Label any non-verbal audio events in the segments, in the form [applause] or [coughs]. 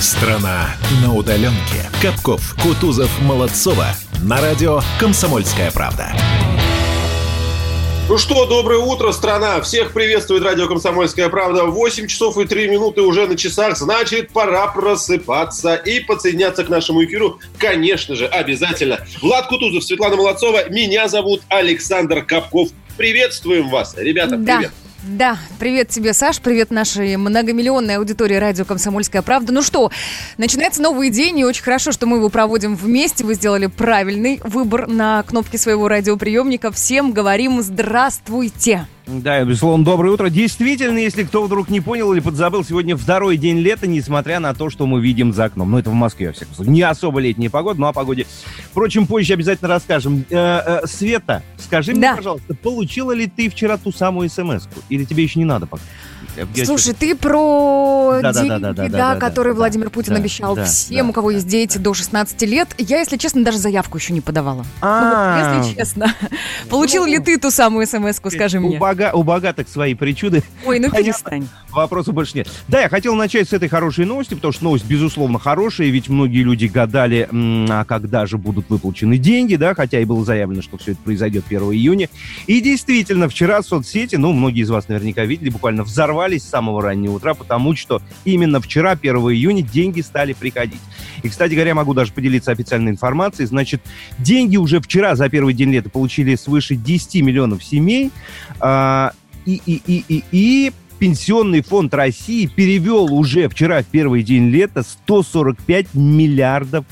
Страна на удаленке. Капков, Кутузов, Молодцова. На радио «Комсомольская правда». Ну что, доброе утро, страна. Всех приветствует радио «Комсомольская правда». 8 часов и 3 минуты уже на часах. Значит, пора просыпаться и подсоединяться к нашему эфиру. Конечно же, обязательно. Влад Кутузов, Светлана Молодцова. Меня зовут Александр Капков. Приветствуем вас, ребята, привет. Да, привет тебе, Саш, привет нашей многомиллионной аудитории радио «Комсомольская правда». Ну что, начинается новый день, и очень хорошо, что мы его проводим вместе. Вы сделали правильный выбор на кнопке своего радиоприемника. Всем говорим «Здравствуйте». Да, безусловно, доброе утро. Действительно, если кто вдруг не понял или подзабыл, сегодня второй день лета, несмотря на то, что мы видим за окном. Ну, это в Москве, во всяком случае. Не особо летняя погода, но о погоде. Впрочем, позже обязательно расскажем. Э, э, Света, скажи мне, пожалуйста, получила ли ты вчера ту самую смс? Или тебе еще не надо пока? Я- Слушай, ты про Да, деньги, да, да, да, да, да, которые да, Владимир Путин да, обещал да, всем, да, у кого да, есть дети до 16 лет. Я, если честно, даже заявку еще не подавала. А, Ну, вот, если честно. Получил ли ты ту самую смс-ку, скажи мне? Бога- у богатых свои причуды. Ой, ну [laughs] Понятно. перестань. Вопросу больше нет. Да, я хотел начать с этой хорошей новости, потому что новость, безусловно, хорошая, ведь многие люди гадали, а когда же будут выплачены деньги, да, хотя и было заявлено, что все это произойдет 1 июня. И действительно, вчера соцсети, ну, многие из вас наверняка видели, буквально взорвались с самого раннего утра, потому что именно вчера, 1 июня, деньги стали приходить. И, кстати говоря, могу даже поделиться официальной информацией. Значит, деньги уже вчера за первый день лета получили свыше 10 миллионов семей. А, и, и, и, и, и Пенсионный фонд России перевел уже вчера, в первый день лета, 145 миллиардов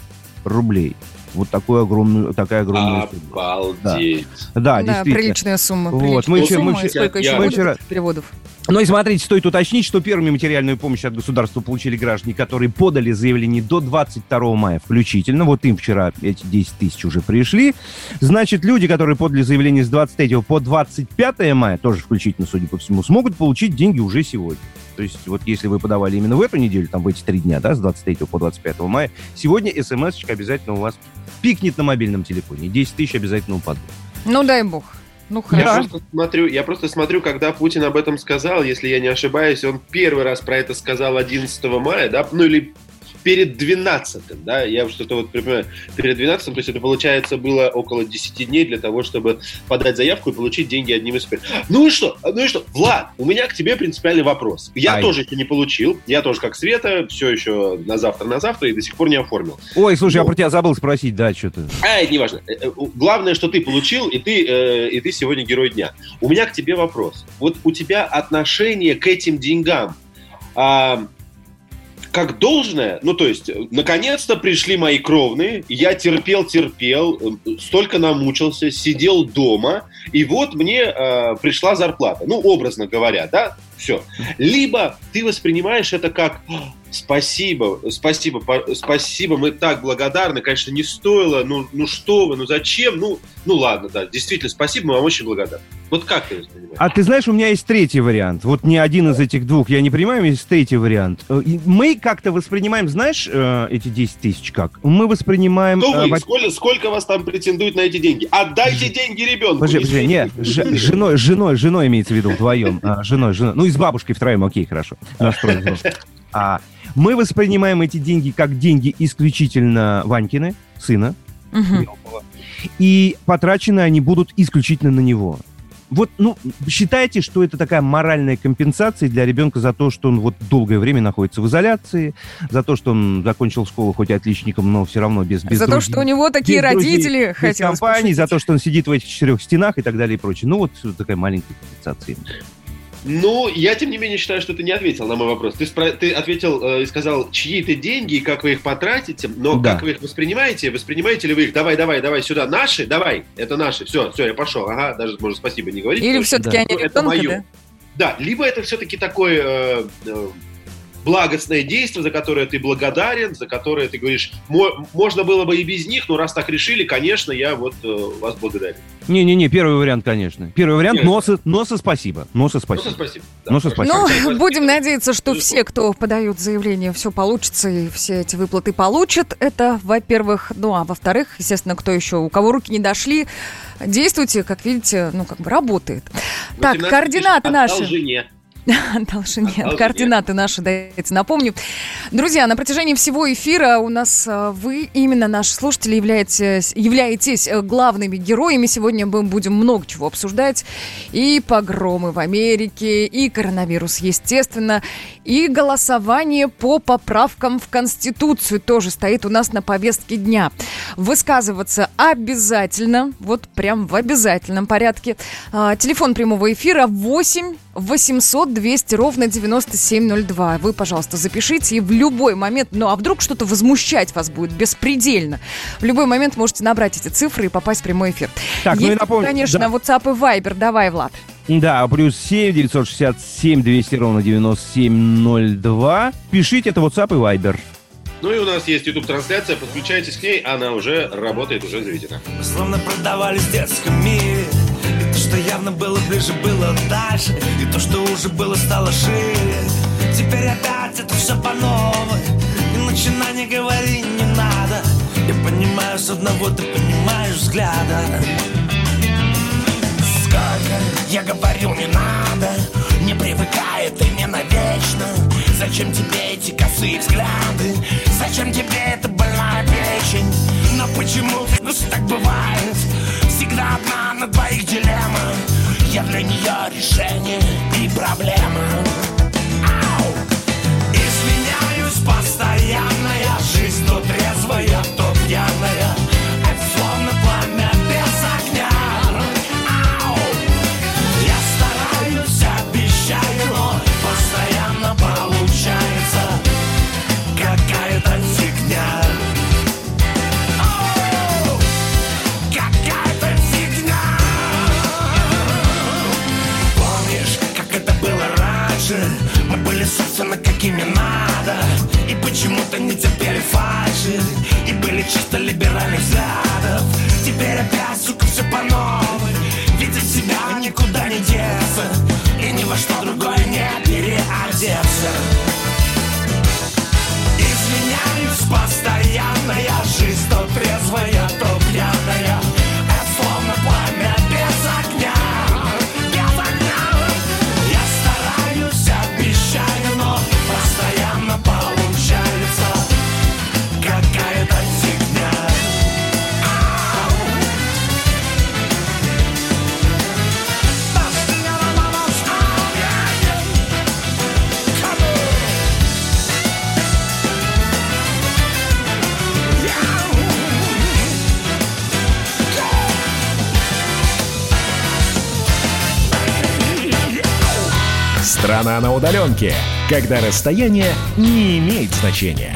рублей. Вот такую огромную, такая огромная сумма. Обалдеть. Да, Да, действительно. приличная сумма. Вот, приличная мы вчера- сумма. мы Сколько я- еще будет вчера- этих переводов? Ну и смотрите, стоит уточнить, что первыми материальную помощь от государства получили граждане, которые подали заявление до 22 мая включительно. Вот им вчера эти 10 тысяч уже пришли. Значит, люди, которые подали заявление с 23 по 25 мая, тоже включительно, судя по всему, смогут получить деньги уже сегодня. То есть вот если вы подавали именно в эту неделю, там в эти три дня, да, с 23 по 25 мая, сегодня смс обязательно у вас пикнет на мобильном телефоне. 10 тысяч обязательно упадут. Ну, дай бог. Ну, Я хорошо. просто смотрю, я просто смотрю, когда Путин об этом сказал, если я не ошибаюсь, он первый раз про это сказал 11 мая, да, ну или перед 12 да, я что-то вот припоминаю, перед 12 то есть это, получается, было около 10 дней для того, чтобы подать заявку и получить деньги одним из. Ну и что? Ну и что? Влад, у меня к тебе принципиальный вопрос. Я Ай. тоже еще не получил, я тоже как Света, все еще на завтра, на завтра и до сих пор не оформил. Ой, слушай, я Ну. про тебя забыл спросить, да, что-то. А, это не важно. Э, э, Главное, что ты получил, и ты, э, и ты сегодня герой дня. У меня к тебе вопрос. Вот у тебя отношение к этим деньгам а, как должное, ну то есть, наконец-то пришли мои кровные, я терпел-терпел, э, столько намучился, сидел дома, и вот мне э, пришла зарплата. Ну, образно говоря, да, все. Либо ты воспринимаешь это как «А, спасибо, спасибо, по- спасибо, мы так благодарны, конечно, не стоило, ну, ну что вы, ну зачем, ну, ну ладно, да, действительно, спасибо, мы вам очень благодарны. Вот как ты воспринимаешь? А ты знаешь, у меня есть третий вариант. Вот не один из этих двух я не принимаю, есть третий вариант. Э, Мы как-то воспринимаем, знаешь, э, эти 10 тысяч как? Мы воспринимаем... Кто э, вы? во- Сколько, сколько вас там претендует на эти деньги? Отдайте деньги ребенку. Подожди, подожди, нет, ж- женой, женой, женой имеется в виду вдвоем. А, женой, женой. Ну и с бабушкой втроем, окей, хорошо. Трое взрослых. А, мы воспринимаем эти деньги как деньги исключительно Ванькины, сына, мелкого. И потрачены они будут исключительно на него. Вот, ну, считайте, что это такая моральная компенсация для ребенка за то, что он вот долгое время находится в изоляции, за то, что он закончил школу хоть отличником, но все равно без, без За то, друзей, что у него такие без родители, без хотелось компаний, за то, что он сидит в этих четырех стенах и так далее и прочее. Ну, вот такая маленькая компенсация. Ну, я, тем не менее, считаю, что ты не ответил на мой вопрос. Ты, спро- ты ответил э, и сказал, чьи это деньги и как вы их потратите, но Да. как вы их воспринимаете? Воспринимаете ли вы их? Давай, давай, давай, сюда. Наши? Давай. Это наши. Все, все, я пошел. Ага, даже можно спасибо не говорить. Или все-таки да. они Ну, это ребенка, моё. да? Да, либо это все-таки такое э, э, благостное действие, за которое ты благодарен, за которое ты говоришь, «Мо- можно было бы и без них, но раз так решили, конечно, я вот э, вас благодарю. Не-не-не, первый вариант, конечно. Первый вариант, Первый. но со, но со спасибо. Но со Ну, спасибо. спасибо. Ну, спасибо. Ну, [laughs] будем надеяться, что все, кто подают заявление, все получится и все эти выплаты получат. Это, во-первых. Ну, а во-вторых, естественно, кто еще, у кого руки не дошли, действуйте, как видите, ну, как бы работает. Так, 18 координаты пишет, «Отдал наши. жене». [laughs] Дальше нет. Координаты наши, дайте напомню. Друзья, на протяжении всего эфира у нас э, вы, именно наши слушатели, являетесь, являетесь э, главными героями. Сегодня мы будем много чего обсуждать. И погромы в Америке, и коронавирус, естественно, и голосование по поправкам в Конституцию тоже стоит у нас на повестке дня. Высказываться обязательно, вот прям в обязательном порядке. А, телефон прямого эфира 8 800 200 ровно 9702. Вы, пожалуйста, запишите и в любой момент, ну а вдруг что-то возмущать вас будет беспредельно, в любой момент можете набрать эти цифры и попасть в прямой эфир. Так, Есть, ну и напомню, конечно, да. WhatsApp и Viber. Давай, Влад. Да, плюс 7 967 200 ровно 9702. Пишите, это WhatsApp и Viber. Ну и у нас есть YouTube-трансляция, подключайтесь к ней, она уже работает, уже заведена. Словно продавались в детском мире что явно было ближе, было дальше И то, что уже было, стало шире Теперь опять это все по новой И начинай, не говори, не надо Я понимаю с одного, ты понимаешь взгляда я говорил, не надо Не привыкай, ты не навечно Зачем тебе эти косые взгляды? Зачем тебе эта больная печень? Но почему ну, так бывает? Всегда одна на двоих дилемма Я для нее решение и проблема Были чисто либеральных взглядов. Теперь опять, сука, все по новой. Ведь себя никуда не деться. И ни во что другое не переодеться. Изменяюсь постоянно Я жизнь то трезвая, Страна на удаленке, когда расстояние не имеет значения.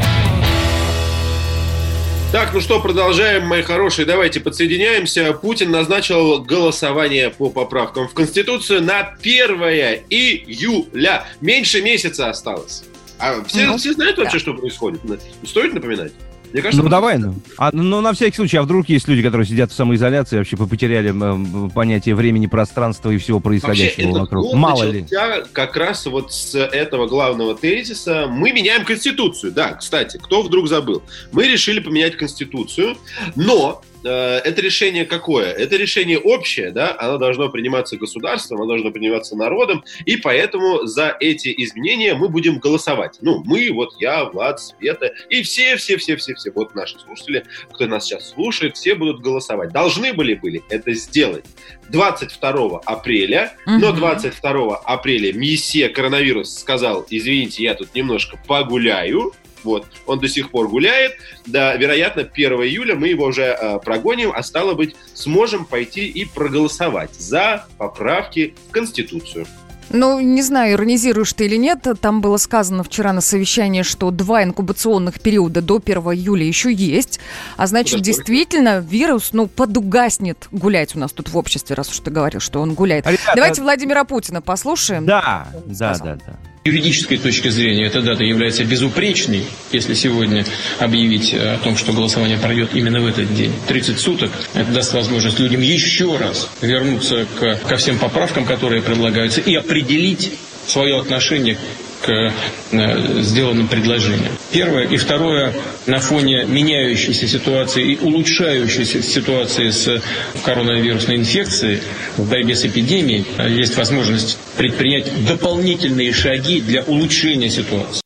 Так, ну что, продолжаем, мои хорошие. Давайте подсоединяемся. Путин назначил голосование по поправкам в Конституцию на 1 июля. Меньше месяца осталось. А все, ну, все знают вообще, да. что происходит? Стоит напоминать? Мне кажется, ну давай, ну. А, ну на всякий случай, а вдруг есть люди, которые сидят в самоизоляции, вообще потеряли э, понятие времени, пространства и всего происходящего вообще, вокруг. Мало ли. как раз вот с этого главного тезиса мы меняем Конституцию. Да, кстати, кто вдруг забыл? Мы решили поменять Конституцию, но это решение какое? Это решение общее, да, оно должно приниматься государством, оно должно приниматься народом, и поэтому за эти изменения мы будем голосовать. Ну, мы, вот я, Влад, Света, и все-все-все-все-все, вот наши слушатели, кто нас сейчас слушает, все будут голосовать. Должны были были это сделать 22 апреля, угу. но 22 апреля месье коронавирус сказал, извините, я тут немножко погуляю, вот, он до сих пор гуляет. Да, вероятно, 1 июля мы его уже э, прогоним, а стало быть, сможем пойти и проголосовать за поправки в Конституцию. Ну, не знаю, иронизируешь ты или нет. Там было сказано вчера на совещании, что два инкубационных периода до 1 июля еще есть. А значит, действительно, вирус, ну, подугаснет гулять у нас тут в обществе, раз уж ты говорил, что он гуляет. Ребята, Давайте Владимира Путина послушаем. Да, да, да, да юридической точки зрения эта дата является безупречной, если сегодня объявить о том, что голосование пройдет именно в этот день. 30 суток. Это даст возможность людям еще раз вернуться к, ко всем поправкам, которые предлагаются, и определить свое отношение к э, сделанным предложениям. Первое. И второе, на фоне меняющейся ситуации и улучшающейся ситуации с коронавирусной инфекцией в борьбе с эпидемией есть возможность предпринять дополнительные шаги для улучшения ситуации.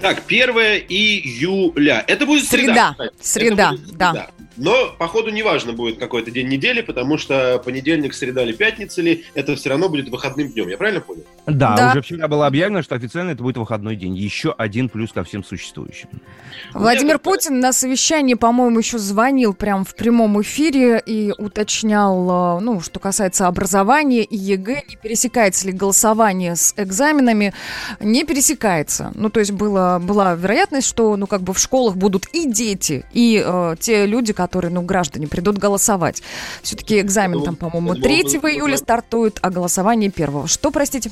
Так, 1 июля. Это будет среда. Среда, среда, будет среда. да. Но, походу, неважно будет какой-то день недели, потому что понедельник, среда или пятница ли, это все равно будет выходным днем. Я правильно понял? Да, Да. уже вчера было объявлено, что официально это будет выходной день. Еще один плюс ко всем существующим. Владимир Путин на совещании, по-моему, еще звонил прям в прямом эфире и уточнял, э, ну, что касается образования и ЕГЭ, не пересекается ли голосование с экзаменами. Не пересекается. Ну, то есть было, была вероятность, что, ну, как бы в школах будут и дети, и э, те люди, которые, ну, граждане, придут голосовать. Все-таки экзамен думал- там, по-моему, я 3 думал, вы- июля стартует, а голосование 1. Что, простите?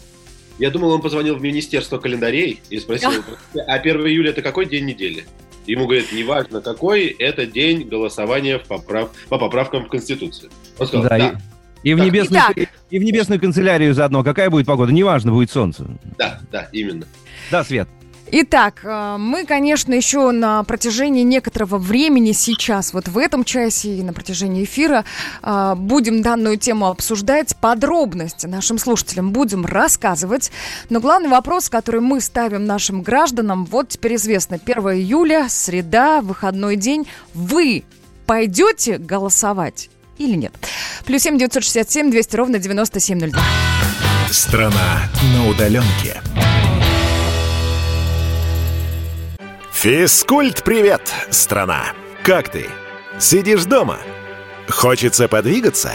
Я думал, он позвонил в Министерство календарей и спросил, [laughs] а 1 июля это какой день недели? Ему говорят, неважно какой, это день голосования в поправ... по поправкам в Конституцию. Он сказал, Да, да, И, и в Так. небесную, и в небесную канцелярию заодно. Какая будет погода? Неважно, будет солнце. да, да, именно. Да, Свет. Итак, э, мы, конечно, еще на протяжении некоторого времени сейчас, вот в этом часе и на протяжении эфира, э, будем данную тему обсуждать, подробности нашим слушателям будем рассказывать. Но главный вопрос, который мы ставим нашим гражданам, вот теперь известно, 1 июля, среда, выходной день. Вы пойдете голосовать или нет? Плюс семь девятьсот шестьдесят семь двести ровно девяносто семь ноль два. Страна на удаленке. Физкульт-привет, страна! Как ты? Сидишь дома? Хочется подвигаться?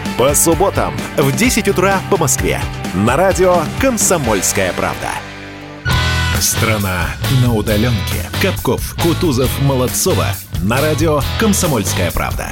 По субботам в 10 утра по Москве. На радио «Комсомольская правда». Страна на удаленке. Капков, Кутузов, Молодцова. На радио «Комсомольская правда».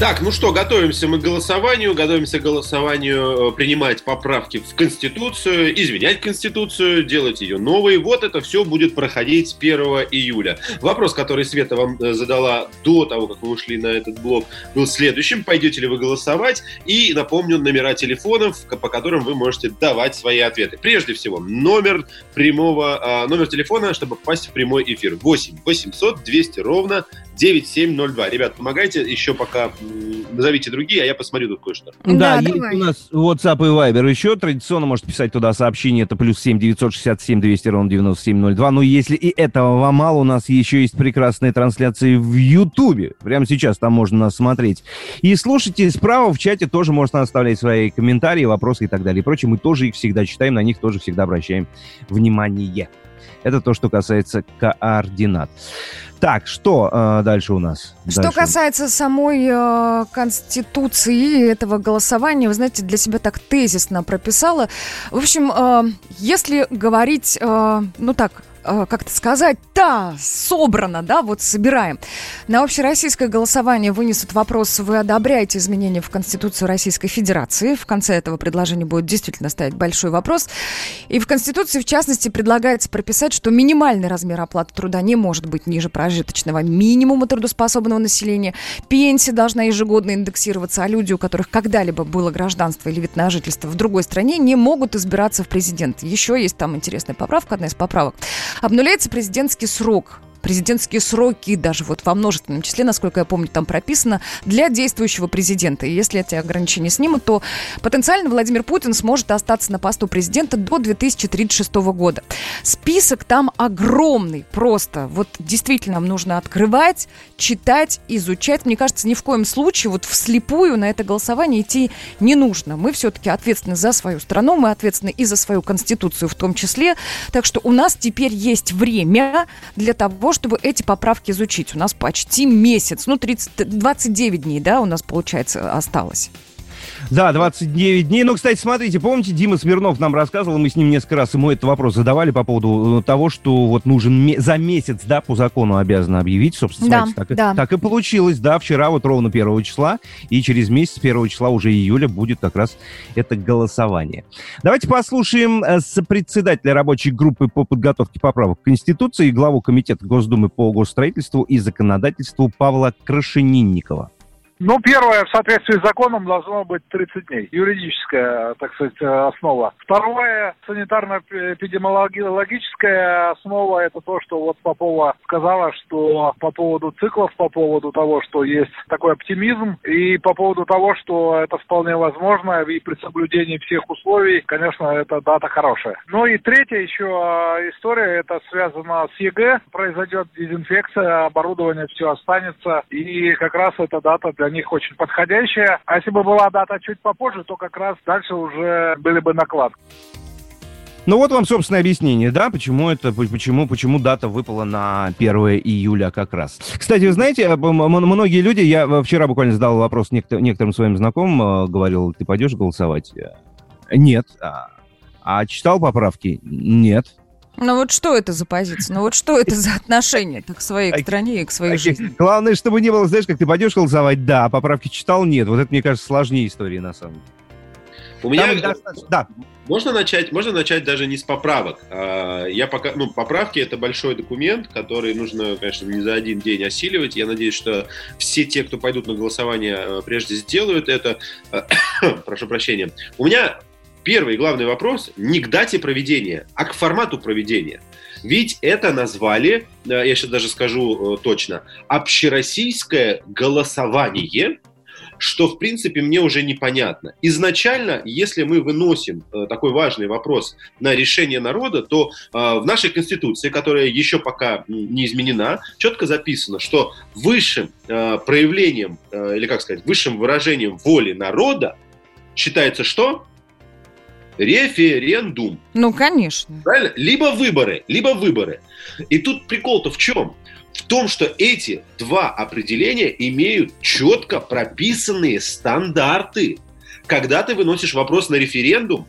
Так, ну что, готовимся мы к голосованию, готовимся к голосованию э, принимать поправки в Конституцию, изменять Конституцию, делать ее новой. Вот это все будет проходить с 1 июля. Вопрос, который Света вам э, задала до того, как вы ушли на этот блок, был следующим. Пойдете ли вы голосовать? И напомню номера телефонов, по которым вы можете давать свои ответы. Прежде всего, номер прямого, а, номер телефона, чтобы попасть в прямой эфир. 8 800 200 ровно 9702. Ребят, помогайте еще пока назовите другие, а я посмотрю тут кое-что. Да, Да, есть давай. у нас WhatsApp и Viber еще. Традиционно можете писать туда сообщение. Это плюс 7 967 200 ровно 9702. Но если и этого вам мало, у нас еще есть прекрасные трансляции в Ютубе. Прямо сейчас там можно нас смотреть. И слушайте, справа в чате тоже можно оставлять свои комментарии, вопросы и так далее. И прочее, мы тоже их всегда читаем, на них тоже всегда обращаем внимание. Это то, что касается координат. Так, что э, дальше у нас? Что Дальше. касается самой э, Конституции этого голосования, вы знаете, для себя так тезисно прописала. В общем, э, если говорить, э, ну так, э, как это сказать, да, собрано, да, вот собираем. На общероссийское голосование вынесут вопрос, вы одобряете изменения в Конституцию Российской Федерации. В конце этого предложения будет действительно стоять большой вопрос. И в Конституции, в частности, предлагается прописать, что минимальный размер оплаты труда не может быть ниже прожиточного минимума трудоспособного населения. Пенсия должна ежегодно индексироваться, а люди, у которых когда-либо было гражданство или вид на жительство в другой стране, не могут избираться в президент. Еще есть там интересная поправка, одна из поправок. Обнуляется президентский срок президентские сроки даже вот во множественном числе, насколько я помню, там прописано, для действующего президента. И если эти ограничения снимут, то потенциально Владимир Путин сможет остаться на посту президента до 2036 года. Список там огромный просто. Вот действительно нам нужно открывать, читать, изучать. Мне кажется, ни в коем случае вот вслепую на это голосование идти не нужно. Мы все-таки ответственны за свою страну, мы ответственны и за свою конституцию в том числе. Так что у нас теперь есть время для того, чтобы эти поправки изучить. У нас почти месяц, ну, 30, 29 дней, да, у нас, получается, осталось. Да, 29 дней. Ну, кстати, смотрите, помните, Дима Смирнов нам рассказывал, мы с ним несколько раз ему этот вопрос задавали по поводу э, того, что вот нужен за месяц, да, по закону обязаны объявить, собственно, да, смотрите, так, да. так и получилось, да, вчера вот ровно 1 числа, и через месяц, 1 числа уже июля будет как раз это голосование. Давайте послушаем э, сопредседателя рабочей группы по подготовке поправок к Конституции и главу Комитета Госдумы по госстроительству и законодательству Павла Крашенинникова. Ну, первое, в соответствии с законом должно быть 30 дней. Юридическая, так сказать, основа. Второе, санитарно-эпидемиологическая основа, это то, что вот Попова сказала, что по поводу циклов, по поводу того, что есть такой оптимизм, и по поводу того, что это вполне возможно, и при соблюдении всех условий, конечно, эта дата хорошая. Ну и третья еще история, это связано с ЕГЭ. Произойдет дезинфекция, оборудование все останется, и как раз эта дата для них очень подходящая. А если бы была дата чуть попозже, то как раз дальше уже были бы накладки. Ну вот вам, собственно, объяснение, да, почему это, почему, почему дата выпала на 1 июля как раз. Кстати, вы знаете, многие люди, я вчера буквально задал вопрос некоторым своим знакомым, говорил, ты пойдешь голосовать? Нет. А, а читал поправки? Нет. Ну вот что это за позиция? Ну вот что это за отношение к своей к стране и к своей жизни? Главное, чтобы не было, знаешь, как ты пойдешь голосовать, да, а поправки читал, нет. Вот это, мне кажется, сложнее истории на самом деле. У меня да. Можно начать, можно начать даже не с поправок. А, я пока, ну, поправки это большой документ, который нужно, конечно, не за один день осиливать. Я надеюсь, что все те, кто пойдут на голосование, э, прежде сделают это. [coughs] Прошу прощения. У меня первый главный вопрос не к дате проведения, а к формату проведения. Ведь это назвали, э, я сейчас даже скажу э, точно, общероссийское голосование, что, в принципе, мне уже непонятно. Изначально, если мы выносим э, такой важный вопрос на решение народа, то в нашей Конституции, которая еще пока не изменена, четко записано, что высшим проявлением, или как сказать, высшим выражением воли народа считается что? Референдум. Ну, конечно. Правильно? Либо выборы, либо выборы. И тут прикол-то в чем? В том, что эти два определения имеют четко прописанные стандарты. Когда ты выносишь вопрос на референдум,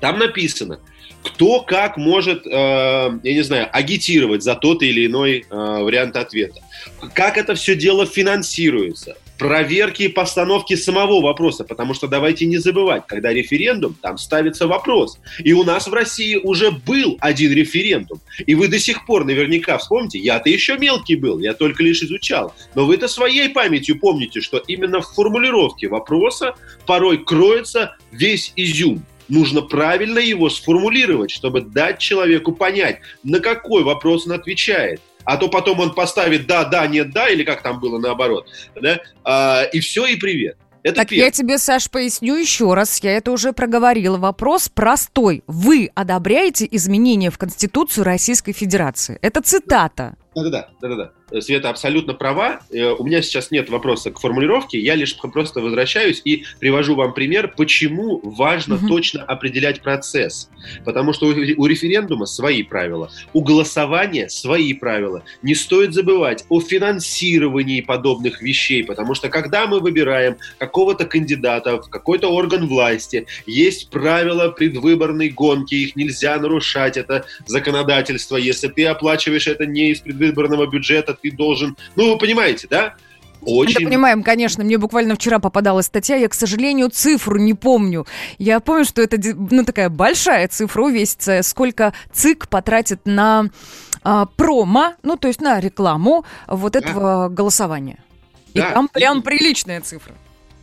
там написано, кто как может, э, я не знаю, агитировать за тот или иной э, вариант ответа. Как это все дело финансируется проверки и постановки самого вопроса, потому что давайте не забывать, когда референдум, там ставится вопрос. И у нас в России уже был один референдум. И вы до сих пор наверняка вспомните, я-то еще мелкий был, я только лишь изучал. Но вы-то своей памятью помните, что именно в формулировке вопроса порой кроется весь изюм нужно правильно его сформулировать, чтобы дать человеку понять, на какой вопрос он отвечает а то потом он поставит да, да, нет, да, или как там было наоборот, да, а, и все, и привет. Это так первое. я тебе, Саш, поясню еще раз. Я это уже проговорила. Вопрос простой. Вы одобряете изменения в Конституцию Российской Федерации? Это цитата. Да-да-да. Да-да-да. Света абсолютно права. Э, у меня сейчас нет вопроса к формулировке. Я лишь просто возвращаюсь и привожу вам пример, почему важно угу. точно определять процесс. Потому что у референдума свои правила, у голосования свои правила. Не стоит забывать о финансировании подобных вещей, потому что когда мы выбираем какого-то кандидата в какой-то орган власти, есть правила предвыборной гонки, их нельзя нарушать, это законодательство. Если ты оплачиваешь это не из предвыборного бюджета, ты должен... Ну, вы понимаете, да? Очень... Да, понимаем, конечно. Мне буквально вчера попадалась статья, я, к сожалению, цифру не помню. Я помню, что это ну, такая большая цифра увесится, сколько ЦИК потратит на а, промо, ну, то есть на рекламу вот да. этого голосования. И да, там прям и... приличная цифра.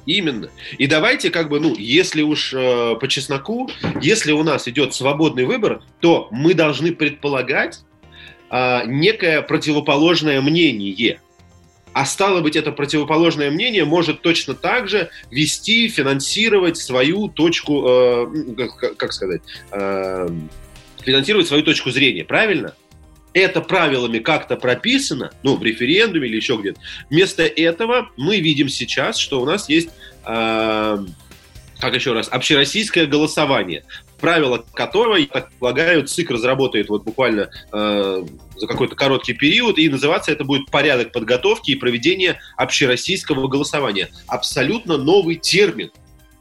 Именно. И давайте как бы, ну, если уж э, по чесноку, если у нас идет свободный выбор, то мы должны предполагать, а, некое противоположное мнение. А стало быть, это противоположное мнение может точно так же вести, финансировать свою точку, э, как, как сказать, э, финансировать свою точку зрения, правильно? Это правилами как-то прописано, ну, в референдуме или еще где-то. Вместо этого мы видим сейчас, что у нас есть э, как еще раз, общероссийское голосование, правила которого, я так полагаю, ЦИК разработает вот буквально э, за какой-то короткий период, и называться это будет порядок подготовки и проведения общероссийского голосования. Абсолютно новый термин.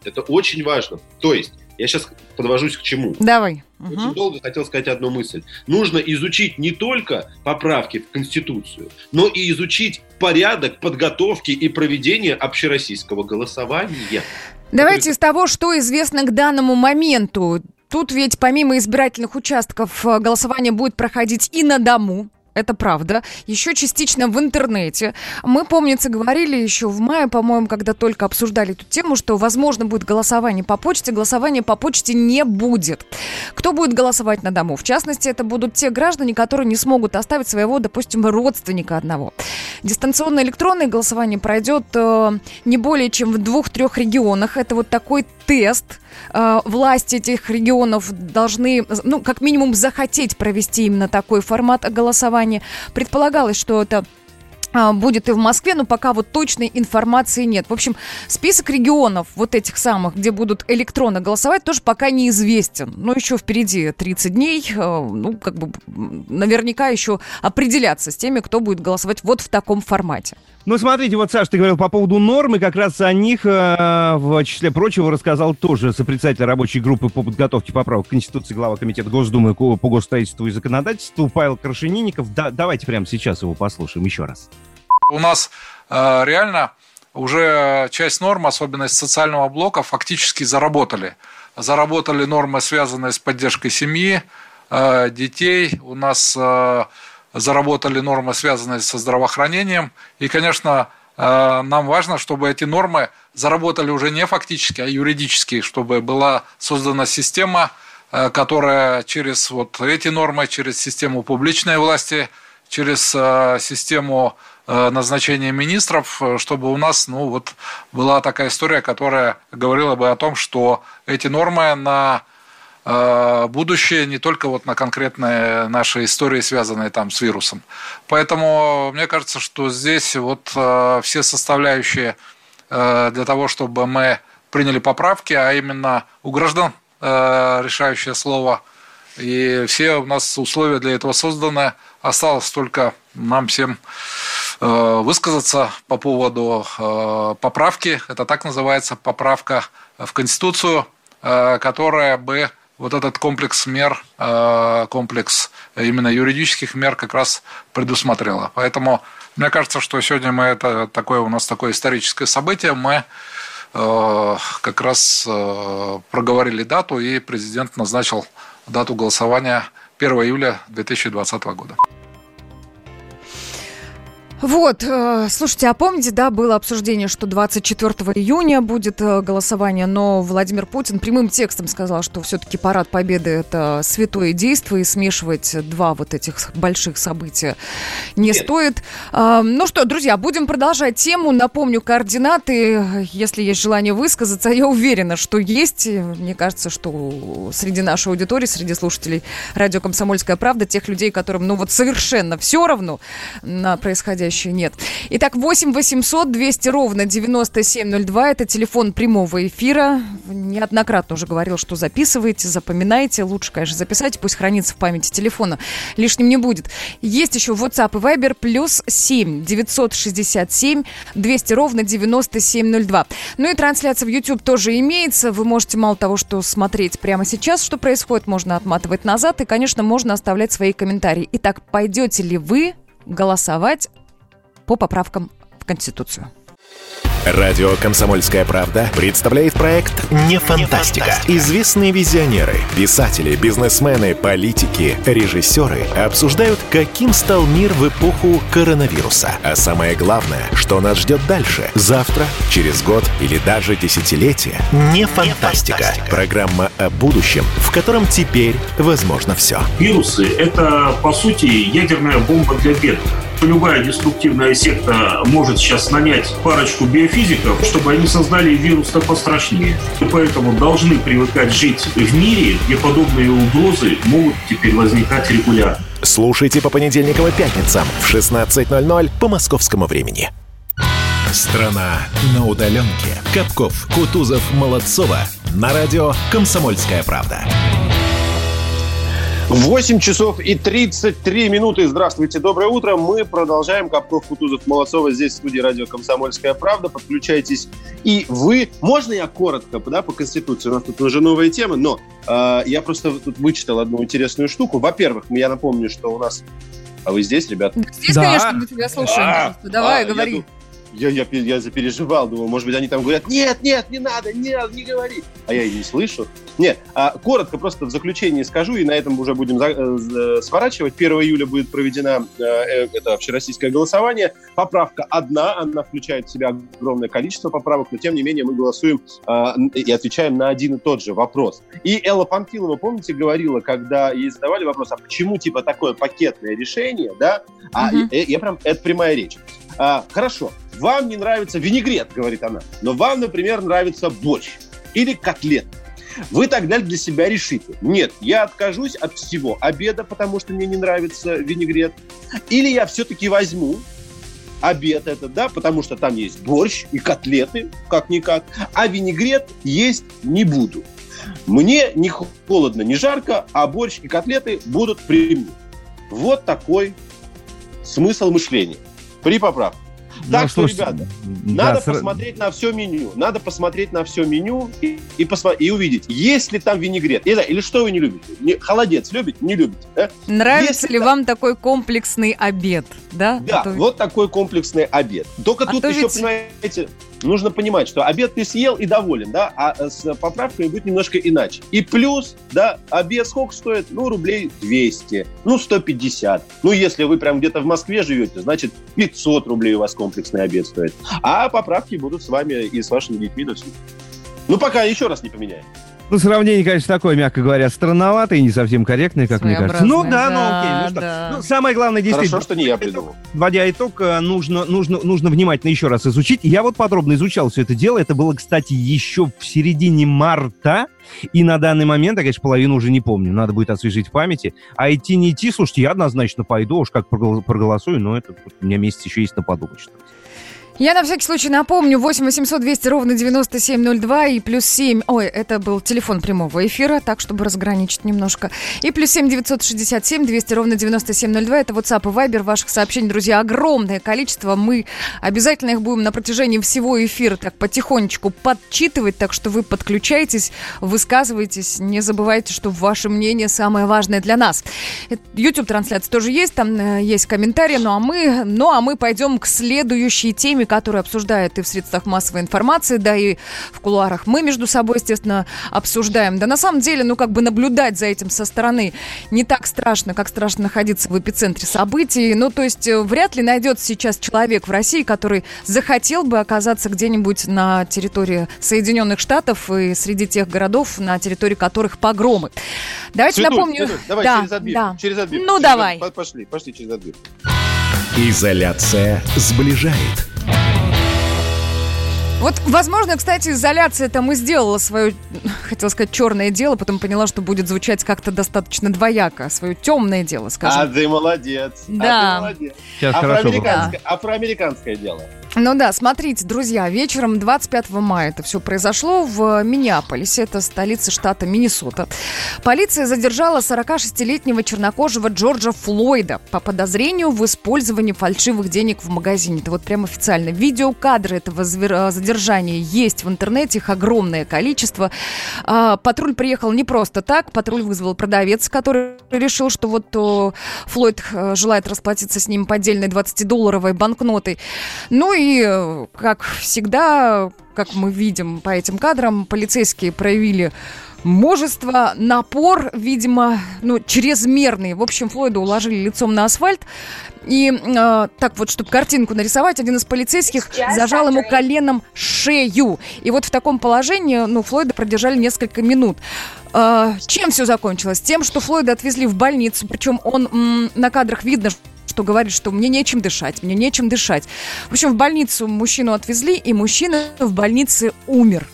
Это очень важно. То есть, я сейчас подвожусь к чему. Давай. Очень Угу. долго хотел сказать одну мысль. Нужно изучить не только поправки в Конституцию, но и изучить порядок подготовки и проведения общероссийского голосования. Давайте из того, что известно к данному моменту. Тут ведь помимо избирательных участков э, голосование будет проходить и на дому. Это правда. Еще частично в интернете. Мы, помнится, говорили еще в мае, по-моему, когда только обсуждали эту тему, что, возможно, будет голосование по почте. Голосования по почте не будет. Кто будет голосовать на дому? В частности, это будут те граждане, которые не смогут оставить своего, допустим, родственника одного. Дистанционное электронное голосование пройдет э, не более чем в двух-трех регионах. Это вот такой тест. Э, власти этих регионов должны, ну, как минимум, захотеть провести именно такой формат голосования. Предполагалось, что это а, будет и в Москве, но пока вот точной информации нет. В общем, список регионов вот этих самых, где будут электронно голосовать, тоже пока неизвестен. Но еще впереди 30 дней, э, ну, как бы наверняка еще определяться с теми, кто будет голосовать вот в таком формате. Ну, смотрите, вот, Саш, ты говорил по поводу норм, и как раз о них, э, в числе прочего, рассказал тоже сопредседатель рабочей группы по подготовке поправок к Конституции глава Комитета Госдумы по госстроительству и законодательству Павел Крашенинников. Да, давайте прямо сейчас его послушаем еще раз. У нас э, реально уже часть норм, особенно из социального блока, фактически заработали. Заработали нормы, связанные с поддержкой семьи, э, детей. У нас э, заработали нормы, связанные со здравоохранением. И, конечно, э, нам важно, чтобы эти нормы заработали уже не фактически, а юридически, чтобы была создана система, э, которая через вот эти нормы, через систему публичной власти, через э, систему назначения министров, чтобы у нас ну, вот, была такая история, которая говорила бы о том, что эти нормы на будущее не только вот на конкретные наши истории, связанные там с вирусом. Поэтому мне кажется, что здесь вот э, все составляющие э, для того, чтобы мы приняли поправки, а именно у граждан решающее слово, и все у нас условия для этого созданы. Осталось только нам всем высказаться по поводу поправки. Это так называется поправка в Конституцию, которая бы вот этот комплекс мер, э, комплекс именно юридических мер как раз предусмотрела. Поэтому мне кажется, что сегодня мы это такое у нас такое историческое событие. Мы э, как раз э, проговорили дату, и президент назначил дату голосования 1 июля 2020 года. Вот, э, слушайте, а помните, да, было обсуждение, что 24 июня будет э, голосование, но Владимир Путин прямым текстом сказал, что все-таки парад Победы это святое действие, и смешивать два вот этих больших события не Нет. стоит. А, ну что, друзья, будем продолжать тему. Напомню, координаты, если есть желание высказаться, я уверена, что есть. Мне кажется, что среди нашей аудитории, среди слушателей радио «Комсомольская правда», тех людей, которым, ну вот совершенно все равно на происходящее нет. Итак, 8 800 200 ровно 9702. Это телефон прямого эфира. Неоднократно уже говорил, что записывайте, запоминайте. Лучше, конечно, записать, пусть хранится в памяти телефона. Лишним не будет. Есть еще WhatsApp и Viber плюс 7 967 200 ровно 9702. Ну и трансляция в YouTube тоже имеется. Вы можете мало того, что смотреть прямо сейчас, что происходит, можно отматывать назад. И, конечно, можно оставлять свои комментарии. Итак, пойдете ли вы голосовать по поправкам в Конституцию? Радио «Комсомольская правда» представляет проект «Не фантастика». Известные визионеры, писатели, бизнесмены, политики, режиссеры обсуждают, каким стал мир в эпоху коронавируса. А самое главное, что нас ждет дальше, завтра, через год или даже десятилетие. «Не фантастика». Программа о будущем, в котором теперь возможно все. Вирусы – это, по сути, ядерная бомба для бедных. Любая деструктивная секта может сейчас нанять парочку биофизиков, чтобы они создали вирус-то пострашнее. И поэтому должны привыкать жить в мире, где подобные угрозы могут теперь возникать регулярно. Слушайте по понедельникам и пятницам в 16.00 по московскому времени. Страна на удаленке. Капков, Кутузов, Молодцова. На радио «Комсомольская правда». 8 часов и 33 минуты. Здравствуйте, доброе утро. Мы продолжаем. Капков, Кутузов, Молодцова здесь в студии радио «Комсомольская правда». Подключайтесь и вы. Можно я коротко, да, по Конституции? У нас тут уже новая тема, но э, я просто тут вычитал одну интересную штуку. Во-первых, я напомню, что у нас... А вы здесь, ребят? Здесь, да. конечно, мы тебя слушаем. А, Давай, а, говори. Я, я, я, я запереживал, думал, может быть, они там говорят, нет, нет, не надо, нет, не говори. А я и не слышу. Нет, а, коротко просто в заключении скажу, и на этом уже будем за, э, сворачивать. 1 июля будет проведено э, э, это общероссийское голосование. Поправка одна, она включает в себя огромное количество поправок, но тем не менее мы голосуем э, и отвечаем на один и тот же вопрос. И Элла Панфилова, помните, говорила, когда ей задавали вопрос, а почему типа такое пакетное решение, да? А угу. я, я прям, это прямая речь. А, хорошо, вам не нравится винегрет, говорит она, но вам, например, нравится борщ или котлет. Вы тогда для себя решите. Нет, я откажусь от всего обеда, потому что мне не нравится винегрет. Или я все-таки возьму обед этот, да, потому что там есть борщ и котлеты, как-никак, а винегрет есть не буду. Мне не холодно, не жарко, а борщ и котлеты будут при мне. Вот такой смысл мышления при поправке. Так ну, что, слушайте, ребята, да, надо с... посмотреть на все меню. Надо посмотреть на все меню и, и, посмо... и увидеть, есть ли там винегрет. Или, или что вы не любите? Не, холодец любите? Не любите? Да? Нравится Если ли там... вам такой комплексный обед? Да, да Это... вот такой комплексный обед. Только а тут еще, ведь... понимаете, нужно понимать, что обед ты съел и доволен, да, а э, с поправками будет немножко иначе. И плюс, да, обед сколько стоит? Ну, рублей 200, ну, 150. Ну, если вы прям где-то в Москве живете, значит, 500 рублей у вас комплексный обед стоит. А поправки будут с вами и с вашими детьми до Ну, пока еще раз не поменяем. Ну, сравнение, конечно, такое, мягко говоря, странноватое и не совсем корректное, как мне кажется. Ну да, да ну окей. Ну, что? Да. ну самое главное, действительно... Хорошо, что не я придумал. Вводя итог, э, нужно, нужно, нужно внимательно еще раз изучить. Я вот подробно изучал все это дело. Это было, кстати, еще в середине марта. И на данный момент, я, конечно, половину уже не помню. Надо будет освежить в памяти. А идти не идти, слушайте, я однозначно пойду, уж как проголосую, но это у меня месяц еще есть на подумать. Что я на всякий случай напомню, 8 800 200 ровно 9702 и плюс 7, ой, это был телефон прямого эфира, так, чтобы разграничить немножко. И плюс 7 967 200 ровно 9702, это WhatsApp и Viber ваших сообщений, друзья, огромное количество. Мы обязательно их будем на протяжении всего эфира так потихонечку подчитывать, так что вы подключайтесь, высказывайтесь, не забывайте, что ваше мнение самое важное для нас. YouTube-трансляция тоже есть, там э, есть комментарии, ну а мы, ну а мы пойдем к следующей теме, теме, которые обсуждают и в средствах массовой информации, да и в кулуарах. Мы между собой, естественно, обсуждаем. Да на самом деле, ну как бы наблюдать за этим со стороны не так страшно, как страшно находиться в эпицентре событий. Ну то есть э, вряд ли найдется сейчас человек в России, который захотел бы оказаться где-нибудь на территории Соединенных Штатов и среди тех городов, на территории которых погромы. Давайте Цветуль, напомню... Цветуль, давай да, через отбивку. Да. Через отбивку. Ну через давай. Пошли, пошли через отбивку. Изоляция сближает. Bye. Вот, возможно, кстати, изоляция там и сделала свое, хотел сказать, черное дело, потом поняла, что будет звучать как-то достаточно двояко. Свое темное дело, скажем. А ты молодец. Да. А ты молодец. Сейчас афроамериканское, хорошо. Афроамериканское дело. Ну да, смотрите, друзья, вечером 25 мая это все произошло в Миннеаполисе, это столица штата Миннесота. Полиция задержала 46-летнего чернокожего Джорджа Флойда по подозрению в использовании фальшивых денег в магазине. Это вот прям официально. Видеокадры этого задержания есть в интернете, их огромное количество. А, патруль приехал не просто так, патруль вызвал продавец, который решил, что вот то Флойд э, желает расплатиться с ним поддельной 20-долларовой банкнотой. Ну и и, э, как всегда, как мы видим по этим кадрам, полицейские проявили мужество, напор, видимо, ну, чрезмерный. В общем, Флойда уложили лицом на асфальт. И э, так вот, чтобы картинку нарисовать, один из полицейских зажал ему коленом шею. И вот в таком положении, ну, Флойда продержали несколько минут. Э, чем все закончилось? Тем, что Флойда отвезли в больницу, причем он м, на кадрах видно, что говорит, что мне нечем дышать, мне нечем дышать. В общем, в больницу мужчину отвезли, и мужчина в больнице умер.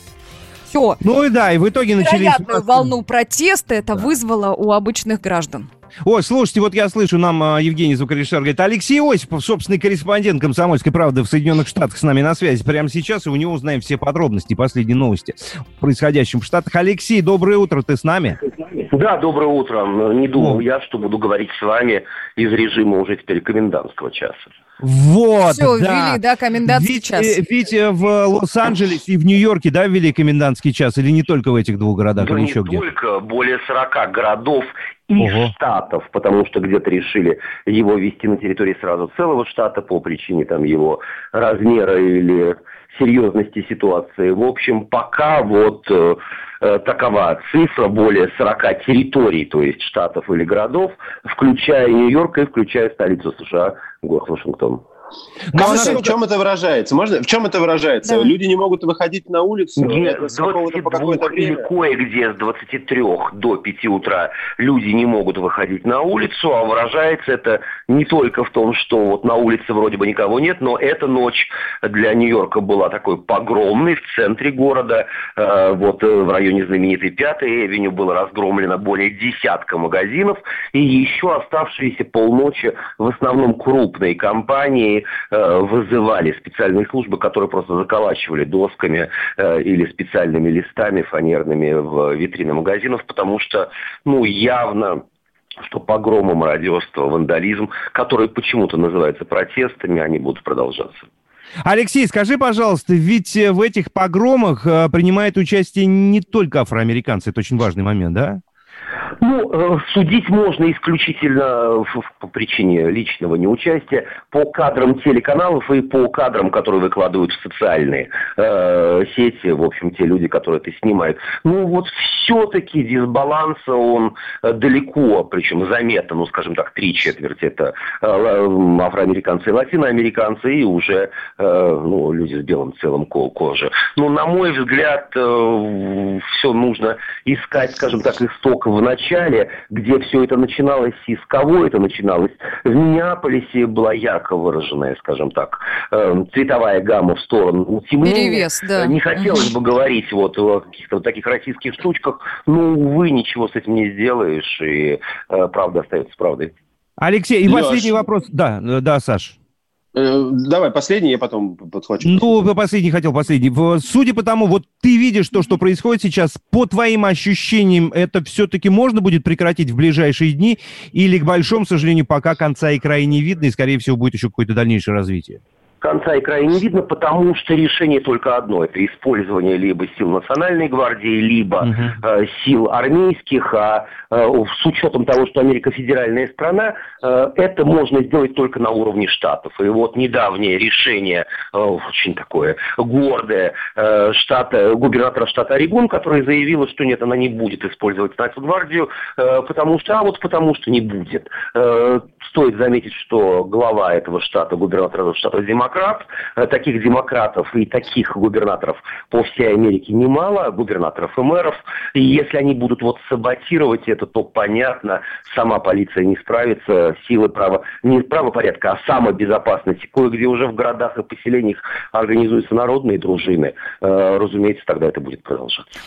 Все. Ну и да, и в итоге начались... волну протеста это да. вызвало у обычных граждан. Ой, слушайте, вот я слышу, нам а, Евгений звукорежиссер говорит, Алексей Осипов, собственный корреспондент «Комсомольской правды» в Соединенных Штатах с нами на связи прямо сейчас, и у него узнаем все подробности, последние новости происходящем в Штатах. Алексей, доброе утро, ты с нами? Да, доброе утро. Не думал я, что буду говорить с вами из режима уже теперь комендантского часа. Вот, Все, да. ввели, да, комендантский Ведь, час. э, ведь э, в Лос-Анджелесе и в Нью-Йорке, да, ввели комендантский час, или не только в этих двух городах, Да или не еще где-то? только, более 40 городов и Ого. штатов, потому что где-то решили его вести на территории сразу целого штата по причине там его размера или серьезности ситуации. В общем, пока вот э, э, такова цифра более 40 территорий, то есть штатов или городов, включая Нью-Йорк и включая столицу США, город Вашингтон. А насколько- в чем это выражается? Можно? В чем это выражается? Да. Люди не могут выходить на улицу Нет, с какого-то по 22 какое-то или кое-где с 23 до 5 утра люди не могут выходить на улицу, а выражается это не только в том, что вот на улице вроде бы никого нет, но эта ночь для Нью-Йорка была такой погромной в центре города. Э, Вот э, в районе знаменитой Пятой Эвеню было разгромлено более десятка магазинов, и еще оставшиеся полночи в основном крупные компании э, вызывали специальные службы, которые просто заколачивали досками э, или специальными листами фанерными в витрины магазинов, потому что, ну, явно что погромы, мародерство, вандализм, которые почему-то называются протестами, они будут продолжаться. Алексей, скажи, пожалуйста, ведь э, в этих погромах принимают участие не только афроамериканцы, это очень важный момент, да? Ну, э, судить можно исключительно в- по причине личного неучастия по кадрам телеканалов и по кадрам, которые выкладывают в социальные э, сети, в общем, те люди, которые это снимают. Ну, вот все-таки дисбаланс, он э, далеко, причем заметно, ну, скажем так, три четверти это э, афроамериканцы и латиноамериканцы, и уже, э, ну, люди с белым целым ко- кожи. Ну, на мой взгляд, все нужно искать, скажем так, исток в начале, где все это начиналось и с кого это начиналось. В Миннеаполисе была ярко выраженная, скажем так, э, цветовая гамма в сторону утемнения. Перевес, да. Не хотелось бы говорить вот о каких-то вот таких российских штучках, но, увы, ничего с этим не сделаешь, и э, правда остается правдой. Алексей, и Лёш. последний вопрос. Да, э, да, Саш. Э, Давай, последний, я потом подхвачу. Ну, последний хотел, последний. Судя по тому, вот ты видишь то, что происходит сейчас, по твоим ощущениям, это все-таки можно будет прекратить в ближайшие дни? Или, к большому сожалению, пока конца и края не видно, и, скорее всего, будет еще какое-то дальнейшее развитие? Конца и края не видно, потому что решение только одно. Это использование либо сил Национальной гвардии, либо Мгм. э, сил армейских. А э, с учетом того, что Америка федеральная страна, э, это можно сделать только на уровне штатов. И вот недавнее решение, э, очень такое гордое, э, штата, губернатора штата Орегон, который заявила, что нет, она не будет использовать Нацгвардию, э, потому что, а вот потому что не будет. Э, Стоит заметить, что глава этого штата, губернатор этого штата демократ. Э, Таких демократов и таких губернаторов по всей Америке немало, губернаторов и мэров. И если они будут вот саботировать это, то понятно, сама полиция не справится, силы права, не правопорядка, а самобезопасности. Кое-где уже в городах и поселениях организуются народные дружины. Э, Разумеется, тогда это будет продолжаться.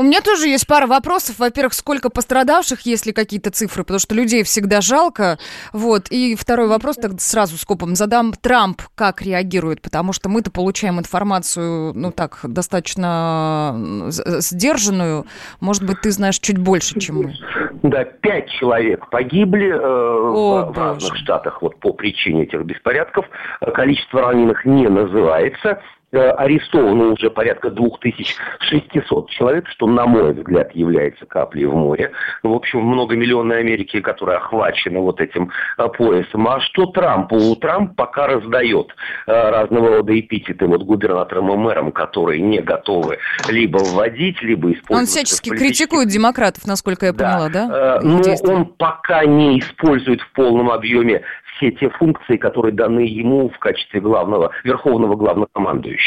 У меня тоже есть пара вопросов. Во-первых, сколько пострадавших, есть ли какие-то цифры, потому что людей всегда жалко. Вот. И второй вопрос тогда сразу скопом задам. Трамп как реагирует? Потому что мы-то получаем информацию, ну так, достаточно с- сдержанную. Может быть, ты знаешь чуть больше, чем мы. Да, пять человек погибли э, О, в, в разных штатах вот по причине этих беспорядков. Э, Количество раненых не называется. Э, Арестовано уже порядка 2600 человек, что, на мой взгляд, является каплей в море. В общем, многомиллионной Америке, которая охвачена вот этим э, поясом. А что Трампу? Трамп пока раздает э, разного рода эпитеты вот губернаторам и мэрам, которые не готовы либо вводить, либо использовать... Он всячески политических критикует демократов, насколько я поняла, да? Их Но действия. он пока не использует в полном объеме все те функции, которые даны ему в качестве главного, верховного главнокомандующего.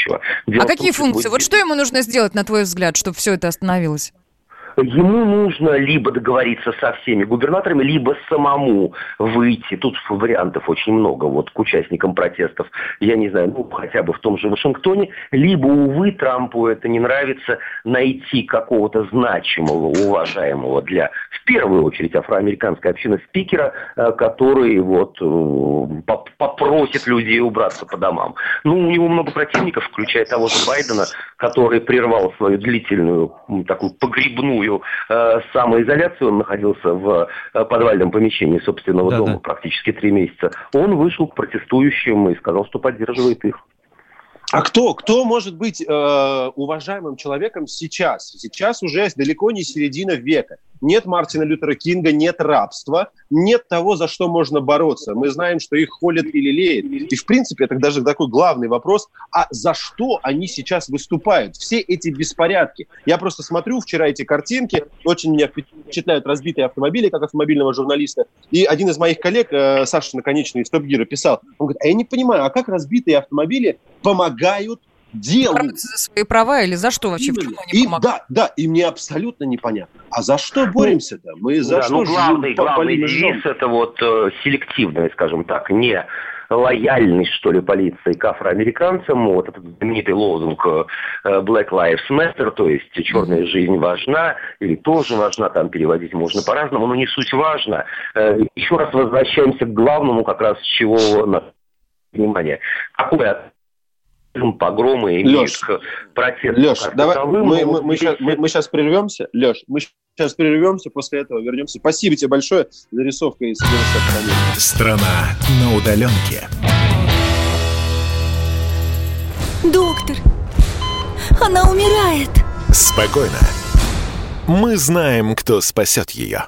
Дело А в том, какие функции? будет- Вот что ему нужно сделать, на твой взгляд, чтобы все это остановилось? Ему нужно либо договориться со всеми губернаторами, либо самому выйти. Тут вариантов очень много вот к участникам протестов. Я не знаю, ну, хотя бы в том же Вашингтоне. Либо, увы, Трампу это не нравится, найти какого-то значимого, уважаемого для, в первую очередь, афроамериканской общины спикера, э, который вот э, попросит людей убраться по домам. Ну, у него много противников, включая того же Байдена, который прервал свою длительную такую погребную э, самоизоляцию. Он находился в э, подвальном помещении собственного да, дома да. практически три месяца. Он вышел к протестующим и сказал, что поддерживает их. А кто, кто может быть э, уважаемым человеком сейчас? Сейчас уже далеко не середина века. Нет Мартина Лютера Кинга, нет рабства, нет того, за что можно бороться. Мы знаем, что их холят и лелеют. И, в принципе, это даже такой главный вопрос, а за что они сейчас выступают? Все эти беспорядки. Я просто смотрю вчера эти картинки, очень меня впечатляют разбитые автомобили, как автомобильного журналиста. И один из моих коллег, э, Саша Наконечный из Топ Гира, писал, он говорит, а я не понимаю, а как разбитые автомобили помогают делают. За свои права или за что вообще? Именно. И, да, да, и мне абсолютно непонятно. А за что боремся-то? Мы за да, что ну, главный, живем, главный девиз это вот э, селективная, скажем так, не лояльность, что ли, полиции к афроамериканцам, вот этот знаменитый лозунг э, Black Lives Matter, то есть черная жизнь важна, или тоже важна, там переводить можно по-разному, но не суть важно. Э, еще раз возвращаемся к главному, как раз с чего на внимание. Какое погромы имеют Леш, к протесту. Леш, давай, мы, мы, мы, сейчас, мы, мы сейчас прервемся. Леш, мы сейчас прервемся, после этого вернемся. Спасибо тебе большое. Зарисовка из Страна на удаленке. Доктор, она умирает. Спокойно. Мы знаем, кто спасет ее.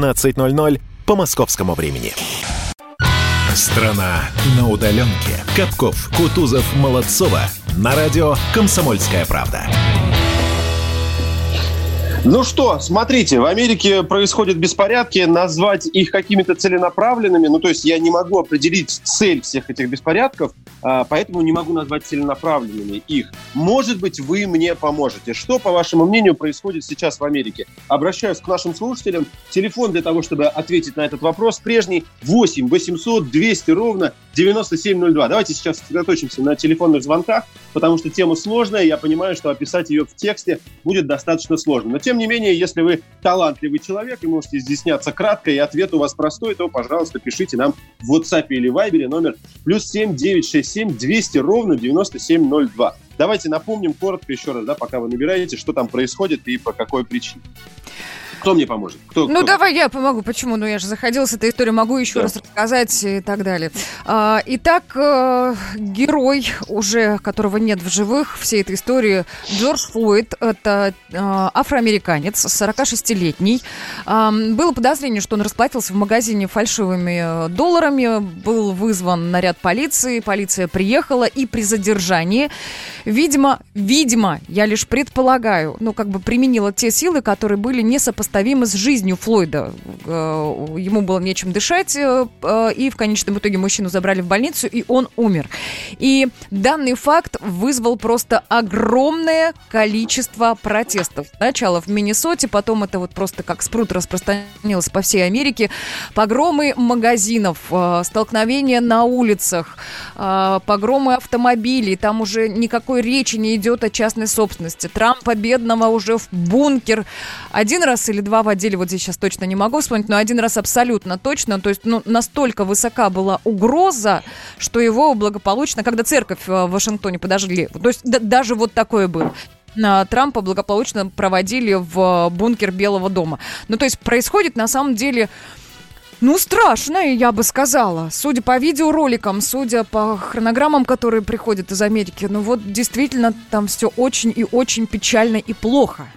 17.00 по московскому времени. Страна на удаленке. Капков, Кутузов, Молодцова. На радио «Комсомольская правда». Ну что, смотрите, в Америке происходят беспорядки, назвать их какими-то целенаправленными, ну то есть я не могу определить цель всех этих беспорядков, а, поэтому не могу назвать целенаправленными их. Может быть, вы мне поможете. Что, по вашему мнению, происходит сейчас в Америке? Обращаюсь к нашим слушателям. Телефон для того, чтобы ответить на этот вопрос, прежний 8 800 200 ровно 9702. Давайте сейчас сосредоточимся на телефонных звонках, потому что тема сложная, я понимаю, что описать ее в тексте будет достаточно сложно. Но тем не менее, если вы талантливый человек и можете изъясняться кратко, и ответ у вас простой, то, пожалуйста, пишите нам в WhatsApp или Viber номер плюс 7 967 200 ровно 9702. Давайте напомним коротко еще раз, да, пока вы набираете, что там происходит и по какой причине. Кто мне поможет? Кто, ну, кто? давай я помогу. Почему? Ну, я же заходила с этой историей, могу еще да. раз рассказать и так далее. А, итак, э, герой, уже которого нет в живых всей этой истории, Джордж Флойд, это э, афроамериканец, 46-летний. Э, было подозрение, что он расплатился в магазине фальшивыми э, долларами, был вызван наряд полиции, полиция приехала, и при задержании, видимо, видимо, я лишь предполагаю, ну, как бы применила те силы, которые были несопоставимы несопоставимо с жизнью Флойда. Э, ему было нечем дышать, э, э, и в конечном итоге мужчину забрали в больницу, и он умер. И данный факт вызвал просто огромное количество протестов. Сначала в Миннесоте, потом это вот просто как спрут распространилось по всей Америке. Погромы магазинов, столкновения на улицах, погромы автомобилей. Там уже никакой речи не идет о частной собственности. Трампа бедного уже в бункер. Один раз или или два в отделе, вот здесь сейчас точно не могу вспомнить, но один раз абсолютно точно, то есть ну, настолько высока была угроза, что его благополучно, когда церковь э, в Вашингтоне подожгли, то есть да, даже вот такое было. Трампа благополучно проводили в бункер Белого дома. Ну, то есть происходит на самом деле... Ну, страшно, я бы сказала. Судя по видеороликам, судя по хронограммам, которые приходят из Америки, ну вот действительно там все очень и очень печально и плохо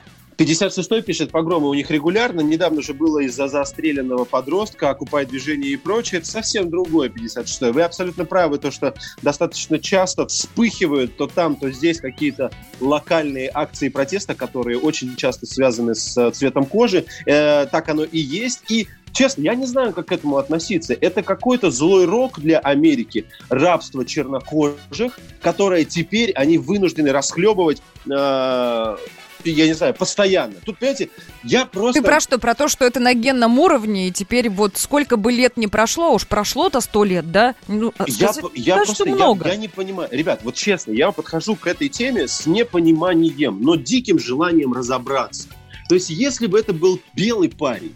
56-й пишет, погромы у них регулярно. Недавно же было из-за застреленного подростка, окупает движение и прочее. Это совсем другое 56-й. Вы абсолютно правы, то, что достаточно часто вспыхивают то там, то здесь какие-то локальные акции протеста, которые очень часто связаны с э, цветом кожи. Э, так оно и есть. И Честно, я не знаю, как к этому относиться. Это какой-то злой рок для Америки, рабство чернокожих, которое теперь они вынуждены расхлебывать э, я не знаю, постоянно. Тут, понимаете, я просто... Ты про что? Про то, что это на генном уровне, и теперь вот сколько бы лет не прошло, уж прошло-то сто лет, да? Ну, а я, сказать, я да, просто много. Я, я не понимаю. Ребят, вот честно, я подхожу к этой теме с непониманием, но диким желанием разобраться. То есть, если бы это был белый парень,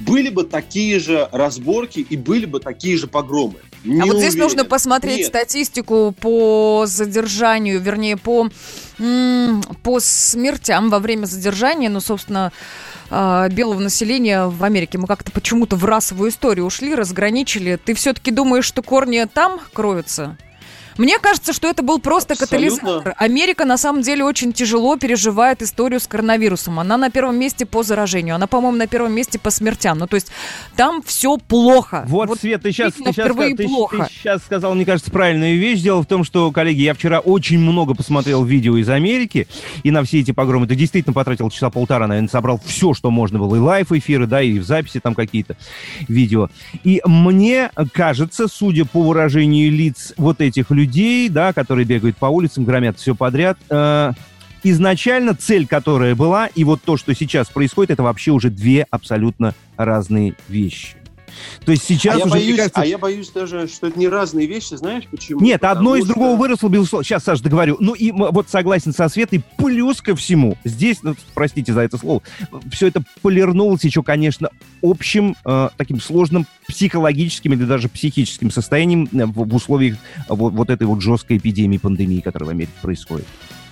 были бы такие же разборки и были бы такие же погромы. Не а вот здесь нужно посмотреть Нет. статистику по задержанию, вернее, по, по смертям во время задержания. Ну, собственно, а, белого населения в Америке. Мы как-то почему-то в расовую историю ушли, разграничили. Ты все-таки думаешь, что корни там кроются? Мне кажется, что это был просто Абсолютно. катализатор. Америка на самом деле очень тяжело переживает историю с коронавирусом. Она на первом месте по заражению, она, по-моему, на первом месте по смертям. Ну, то есть там все плохо. Вот, вот Свет, ты сейчас, ты, сейчас, ты, ты сейчас сказал, мне кажется, правильную вещь. Дело в том, что, коллеги, я вчера очень много посмотрел видео из Америки, и на все эти погромы ты действительно потратил часа полтора, наверное, собрал все, что можно было, и лайв-эфиры, да, и в записи там какие-то видео. И мне кажется, судя по выражению лиц вот этих людей, людей, да, которые бегают по улицам, громят все подряд. Э, изначально цель, которая была, и вот то, что сейчас происходит, это вообще уже две абсолютно разные вещи. То есть сейчас а уже, я боюсь, кажется... А я боюсь даже, что это не разные вещи, знаешь почему? Нет, Потому одно из что... другого выросло, безусловно. Сейчас, Саша, договорю. Ну и вот согласен со Светой, плюс ко всему, здесь, ну, простите за это слово, все это полирнулось еще, конечно, общим э, таким сложным психологическим или даже психическим состоянием э, в, в условиях вот, вот этой вот жесткой эпидемии, пандемии, которая в Америке происходит.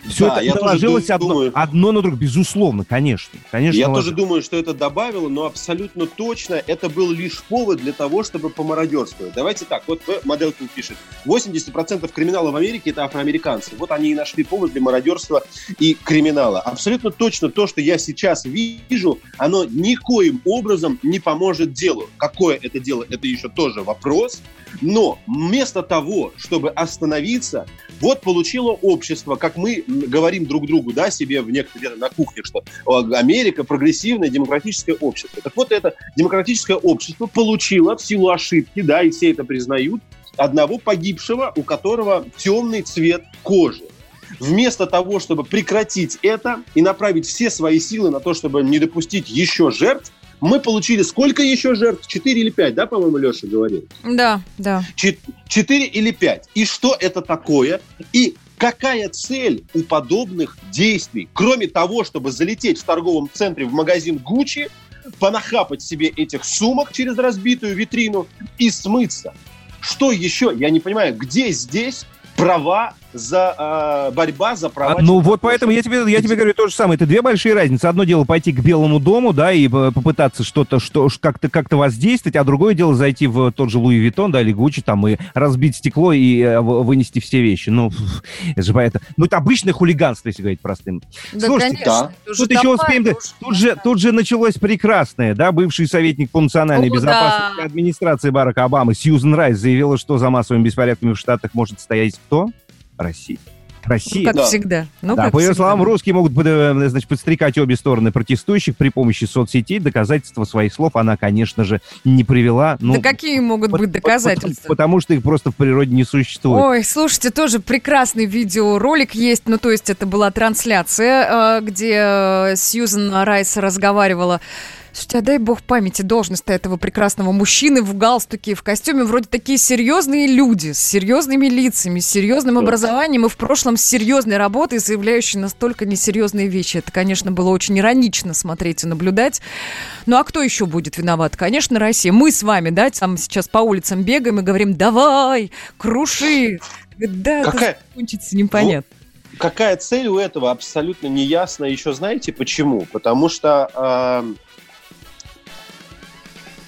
Все да, это наложилось одно, думаю, одно на другое, безусловно, конечно. конечно я тоже думаю, что это добавило, но абсолютно точно это был лишь повод для того, чтобы помародерствовать. Давайте так, вот Моделкин пишет, 80% криминала в Америке это афроамериканцы. Вот они и нашли повод для мародерства и криминала. Абсолютно точно то, что я сейчас вижу, оно никоим образом не поможет делу. Какое это дело, это еще тоже вопрос. Но вместо того, чтобы остановиться, вот получило общество, как мы говорим друг другу, да, себе в некоторые на кухне, что Америка прогрессивное демократическое общество. Так вот, это демократическое общество получило в силу ошибки, да, и все это признают, одного погибшего, у которого темный цвет кожи. Вместо того, чтобы прекратить это и направить все свои силы на то, чтобы не допустить еще жертв, мы получили сколько еще жертв? Четыре или пять, да, по-моему, Леша говорил? Да, да. Четыре или пять. И что это такое? И какая цель у подобных действий, кроме того, чтобы залететь в торговом центре в магазин Гуччи, понахапать себе этих сумок через разбитую витрину и смыться? Что еще? Я не понимаю, где здесь права за э, борьба за права. А, ну вот поэтому я тебе, я тебе говорю то же самое. Это две большие разницы. Одно дело пойти к Белому дому, да, и попытаться что-то, что как-то как-то воздействовать, а другое дело зайти в тот же Louis Vuitton, да, или Гуччи, там, и разбить стекло и э, вынести все вещи. Ну, это же поэтому. Ну, это обычное хулиганство, если говорить простым. Да, Слушайте, конечно, да. тут еще успеем... Да, тут, же, тут же началось прекрасное, да, бывший советник по национальной О, безопасности да. администрации Барака Обамы Сьюзен Райс заявила, что за массовыми беспорядками в Штатах может стоять кто? Россия. Россия. Ну, как да. всегда. Ну, да, как по ее всегда. словам, русские могут э, значит, подстрекать обе стороны протестующих при помощи соцсетей. Доказательства своих слов она, конечно же, не привела. Ну, да какие могут быть доказательства? Потому, потому что их просто в природе не существует. Ой, слушайте, тоже прекрасный видеоролик есть. Ну, то есть это была трансляция, э, где э, Сьюзен Райс разговаривала Слушайте, а дай бог памяти должность этого прекрасного мужчины в галстуке, в костюме. Вроде такие серьезные люди, с серьезными лицами, с серьезным образованием и в прошлом с серьезной работой, заявляющие настолько несерьезные вещи. Это, конечно, было очень иронично смотреть и наблюдать. Ну а кто еще будет виноват? Конечно, Россия. Мы с вами, да, там сейчас по улицам бегаем и говорим, давай, круши. Да, Какая... это закончится непонятно. Какая цель у этого абсолютно не ясно. Еще знаете почему? Потому что э,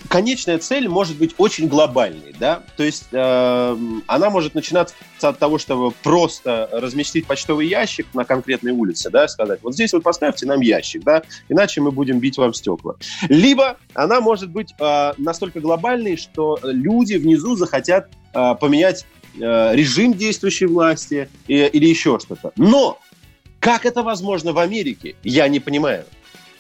конечная цель может быть очень глобальной, да, то есть э, она может начинаться от того, чтобы просто разместить почтовый ящик на конкретной улице, да, сказать, вот здесь вот поставьте нам ящик, да, иначе мы будем бить вам стекла. Либо она может быть э, настолько глобальной, что люди внизу захотят э, поменять э, режим действующей власти э, или еще что-то. Но как это возможно в Америке, я не понимаю.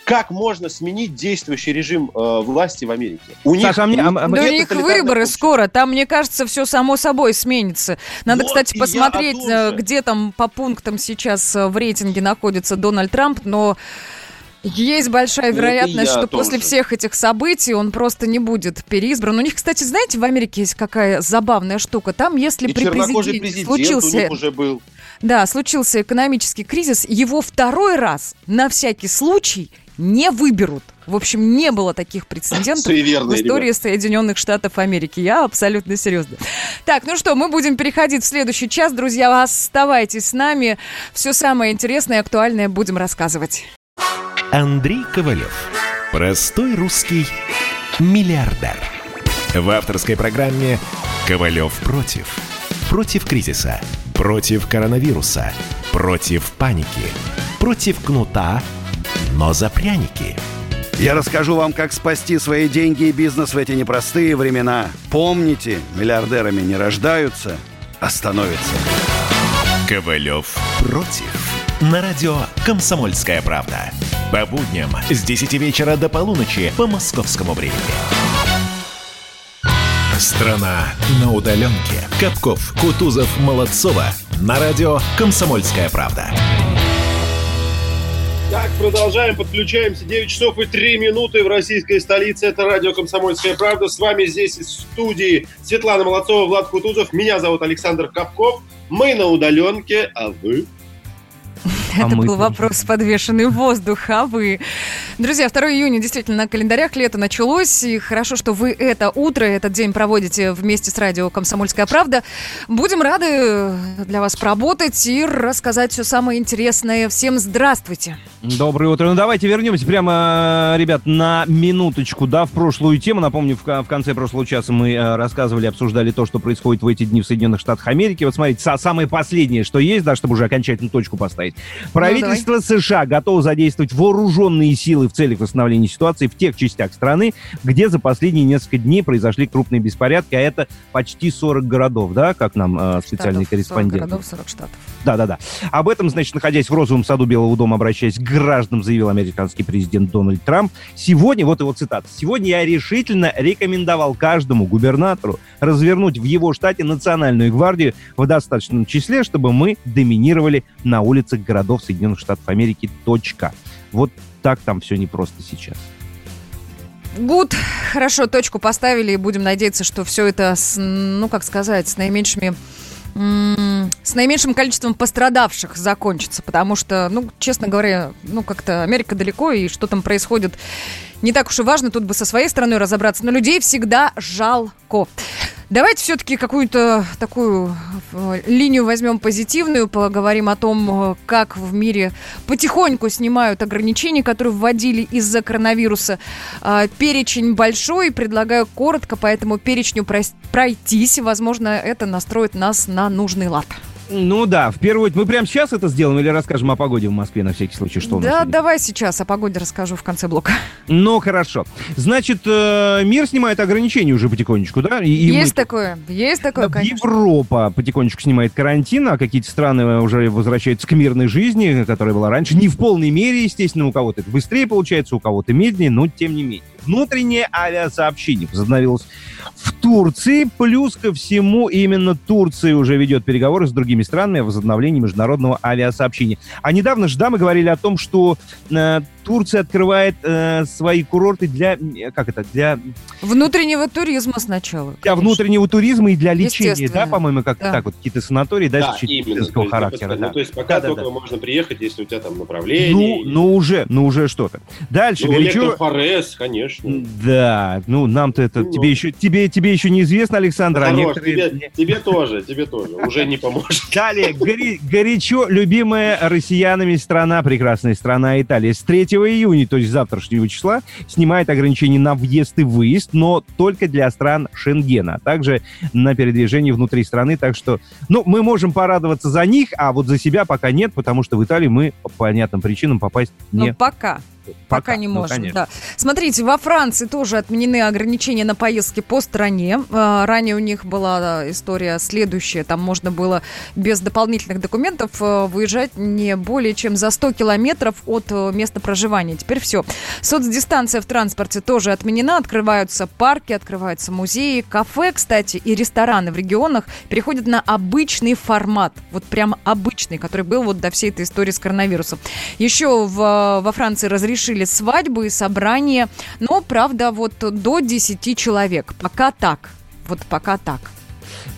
Как можно сменить действующий режим э, власти в Америке? У них, Саша, а мне, а, да у них выборы общество. скоро. Там, мне кажется, все само собой сменится. Надо, вот кстати, посмотреть, э, где там по пунктам сейчас э, в рейтинге находится Дональд Трамп, но есть большая вероятность, что тоже. после всех этих событий он просто не будет переизбран. У них, кстати, знаете, в Америке есть какая забавная штука. Там, если И при президенте президент случился... уже был. Да, случился экономический кризис, его второй раз на всякий случай не выберут. В общем, не было таких прецедентов в истории ребят. Соединенных Штатов Америки. Я абсолютно серьезно. Так, ну что, мы будем переходить в следующий час. Друзья, оставайтесь с нами. Все самое интересное и актуальное будем рассказывать. Андрей Ковалев. Простой русский миллиардер. В авторской программе «Ковалев против». Против кризиса. Против коронавируса. Против паники. Против кнута, но за пряники. Я расскажу вам, как спасти свои деньги и бизнес в эти непростые времена. Помните, миллиардерами не рождаются, а становятся. Ковалев против. На радио «Комсомольская правда». По будням с 10 вечера до полуночи по московскому времени. Страна на удаленке. Капков, Кутузов, Молодцова. На радио «Комсомольская правда». Так, продолжаем, подключаемся. 9 часов и 3 минуты в российской столице. Это радио «Комсомольская правда». С вами здесь из студии Светлана Молодцова, Влад Кутузов. Меня зовут Александр Капков. Мы на удаленке, а вы? А Это был вопрос, подвешенный в воздух, а вы? Друзья, 2 июня действительно на календарях лето началось, и хорошо, что вы это утро, этот день проводите вместе с радио «Комсомольская правда». Будем рады для вас поработать и рассказать все самое интересное. Всем здравствуйте! Доброе утро. Ну давайте вернемся прямо, ребят, на минуточку, да, в прошлую тему. Напомню, в, в конце прошлого часа мы э, рассказывали, обсуждали то, что происходит в эти дни в Соединенных Штатах Америки. Вот смотрите, самое последнее, что есть, да, чтобы уже окончательно точку поставить. Правительство ну, США готово задействовать вооруженные силы в целях восстановления ситуации в тех частях страны, где за последние несколько дней произошли крупные беспорядки, а это почти 40 городов, да, как нам э, специальный штатов, корреспондент. 40 городов, 40 штатов. Да-да-да. Об этом, значит, находясь в розовом саду Белого дома, обращаясь к гражданам, заявил американский президент Дональд Трамп. Сегодня, вот его цитата, сегодня я решительно рекомендовал каждому губернатору развернуть в его штате национальную гвардию в достаточном числе, чтобы мы доминировали на улицах городов Соединенных Штатов Америки. Точка. Вот так там все непросто сейчас. Гуд, хорошо, точку поставили и будем надеяться, что все это, с, ну, как сказать, с наименьшими с наименьшим количеством пострадавших закончится, потому что, ну, честно говоря, ну, как-то Америка далеко, и что там происходит, не так уж и важно, тут бы со своей стороны разобраться, но людей всегда жалко. Давайте все-таки какую-то такую э, линию возьмем позитивную, поговорим о том, э, как в мире потихоньку снимают ограничения, которые вводили из-за коронавируса. А, перечень большой, предлагаю коротко по этому перечню пройтись. Возможно, это настроит нас на нужный лад. Ну да, в первую очередь. Мы прямо сейчас это сделаем или расскажем о погоде в Москве на всякий случай, что Да, давай сейчас о погоде расскажу в конце блока. Ну, хорошо. Значит, э, мир снимает ограничения уже потихонечку, да? И, есть мы... такое, есть такое, конечно. Европа потихонечку снимает карантин, а какие-то страны уже возвращаются к мирной жизни, которая была раньше. Не в полной мере, естественно, у кого-то это быстрее получается, у кого-то медленнее, но тем не менее. Внутреннее авиасообщение возобновилось в Турции. Плюс ко всему, именно Турция уже ведет переговоры с другими странами о возобновлении международного авиасообщения. А недавно же, да, мы говорили о том, что э, Турция открывает э, свои курорты для, как это, для... Внутреннего туризма сначала. Для конечно. внутреннего туризма и для лечения, да, по-моему, как да. так вот, какие-то санатории, да, да именно, то характера. да. Ну, то есть пока да, только да, можно приехать, если у тебя там направление. Ну, и... ну уже, ну уже что-то. Дальше, ну, горячо... Форес, конечно. Да, ну нам-то это, ну, тебе еще, тебе, тебе еще неизвестно, Александр, а некоторые... тебе, тебе тоже, тебе тоже, уже не поможет. [laughs] Далее, горячо любимая россиянами страна, прекрасная страна Италия. С 3 июня, то есть завтрашнего числа, снимает ограничения на въезд и выезд, но только для стран Шенгена, а также на передвижение внутри страны. Так что, ну, мы можем порадоваться за них, а вот за себя пока нет, потому что в Италию мы по понятным причинам попасть не... Ну, пока. Пока, Пока, не ну, можем, конечно. да. Смотрите, во Франции тоже отменены ограничения на поездки по стране. А, Ранее у них была история следующая. Там можно было без дополнительных документов а, выезжать не более чем за 100 километров от э, места проживания. Теперь все. Соцдистанция в транспорте тоже отменена. Открываются парки, открываются музеи, кафе, кстати, и рестораны в регионах переходят на обычный формат. Вот прям обычный, который был вот до всей этой истории с коронавирусом. Еще в, во Франции разрешили свадьбы и собрания, но, правда, вот до 10 человек. Пока так. Вот пока так.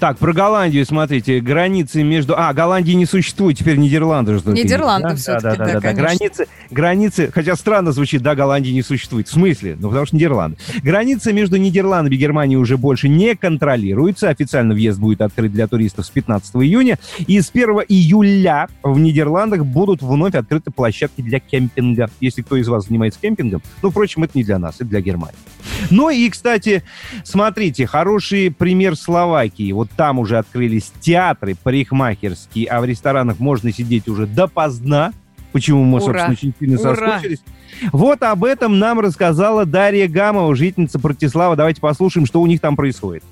Так, про Голландию смотрите. Границы между... А, Голландии не существует, теперь Нидерланды. Что Нидерланды да? всё-таки, да, да, да, да, да. Границы, границы, хотя странно звучит, да, Голландии не существует. В смысле? Ну, потому что Нидерланды. Границы между Нидерландами и Германией уже больше не контролируются. Официально въезд будет открыт для туристов с 15 июня. И с 1 июля в Нидерландах будут вновь открыты площадки для кемпинга. Если кто из вас занимается кемпингом, ну, впрочем, это не для нас, это для Германии. Ну и, кстати, смотрите, хороший пример Словакии. Вот там уже открылись театры парикмахерские, а в ресторанах можно сидеть уже допоздна. Почему мы, Ура! собственно, очень сильно Ура! соскучились. Вот об этом нам рассказала Дарья Гамова, жительница Братислава. Давайте послушаем, что у них там происходит.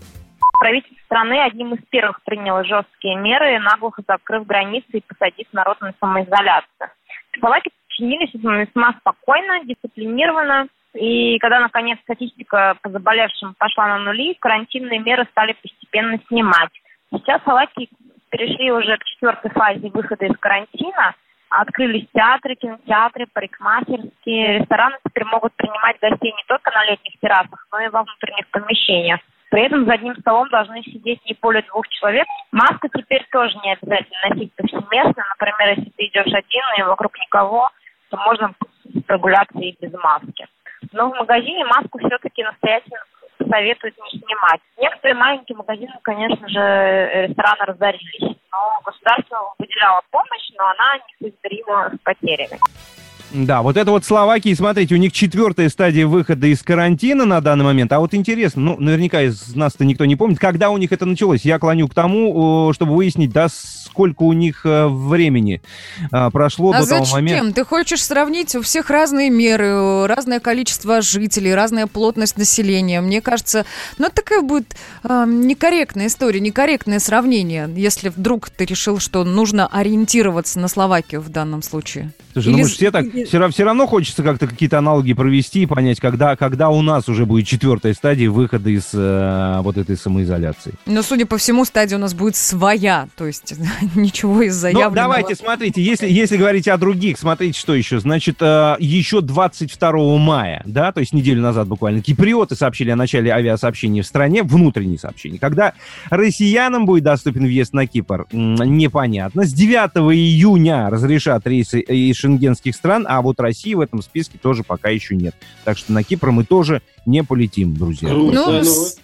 Правительство страны одним из первых приняло жесткие меры, наглухо закрыв границы и посадив народ на самоизоляцию. Словаки подчинились этому весьма спокойно, дисциплинированно. И когда, наконец, статистика по заболевшим пошла на нули, карантинные меры стали постепенно снимать. Сейчас Словакии перешли уже к четвертой фазе выхода из карантина. Открылись театры, кинотеатры, парикмахерские. Рестораны теперь могут принимать гостей не только на летних террасах, но и во внутренних помещениях. При этом за одним столом должны сидеть не более двух человек. Маска теперь тоже не обязательно носить повсеместно. Например, если ты идешь один и вокруг никого, то можно прогуляться и без маски. Но в магазине маску все-таки настоятельно советуют не снимать. Некоторые маленькие магазины, конечно же, рестораны разорились. Но государство выделяло помощь, но она несоизмерима с потерями. Да, вот это вот Словакии, смотрите, у них четвертая стадия выхода из карантина на данный момент. А вот интересно, ну, наверняка из нас-то никто не помнит, когда у них это началось. Я клоню к тому, чтобы выяснить, да, сколько у них э, времени а, прошло а до того зачем? момента. Ты хочешь сравнить? У всех разные меры, разное количество жителей, разная плотность населения. Мне кажется, ну, такая будет а, некорректная история, некорректное сравнение, если вдруг ты решил, что нужно ориентироваться на Словакию в данном случае. Слушай, ну Или мы же все так, все, все равно хочется как-то какие-то аналоги провести и понять, когда, когда у нас уже будет четвертая стадия выхода из э, вот этой самоизоляции. Но, судя по всему, стадия у нас будет своя, то есть [laughs] ничего из Ну, заявленного. давайте, смотрите, если, если говорить о других, смотрите, что еще. Значит, э, еще 22 мая, да, то есть неделю назад буквально, киприоты сообщили о начале авиасообщения в стране, внутренние сообщения. Когда россиянам будет доступен въезд на Кипр, непонятно. С 9 июня разрешат рейсы из шенгенских стран, а вот России в этом списке тоже пока еще нет. Так что на Кипр мы тоже не полетим, друзья. Ну, с-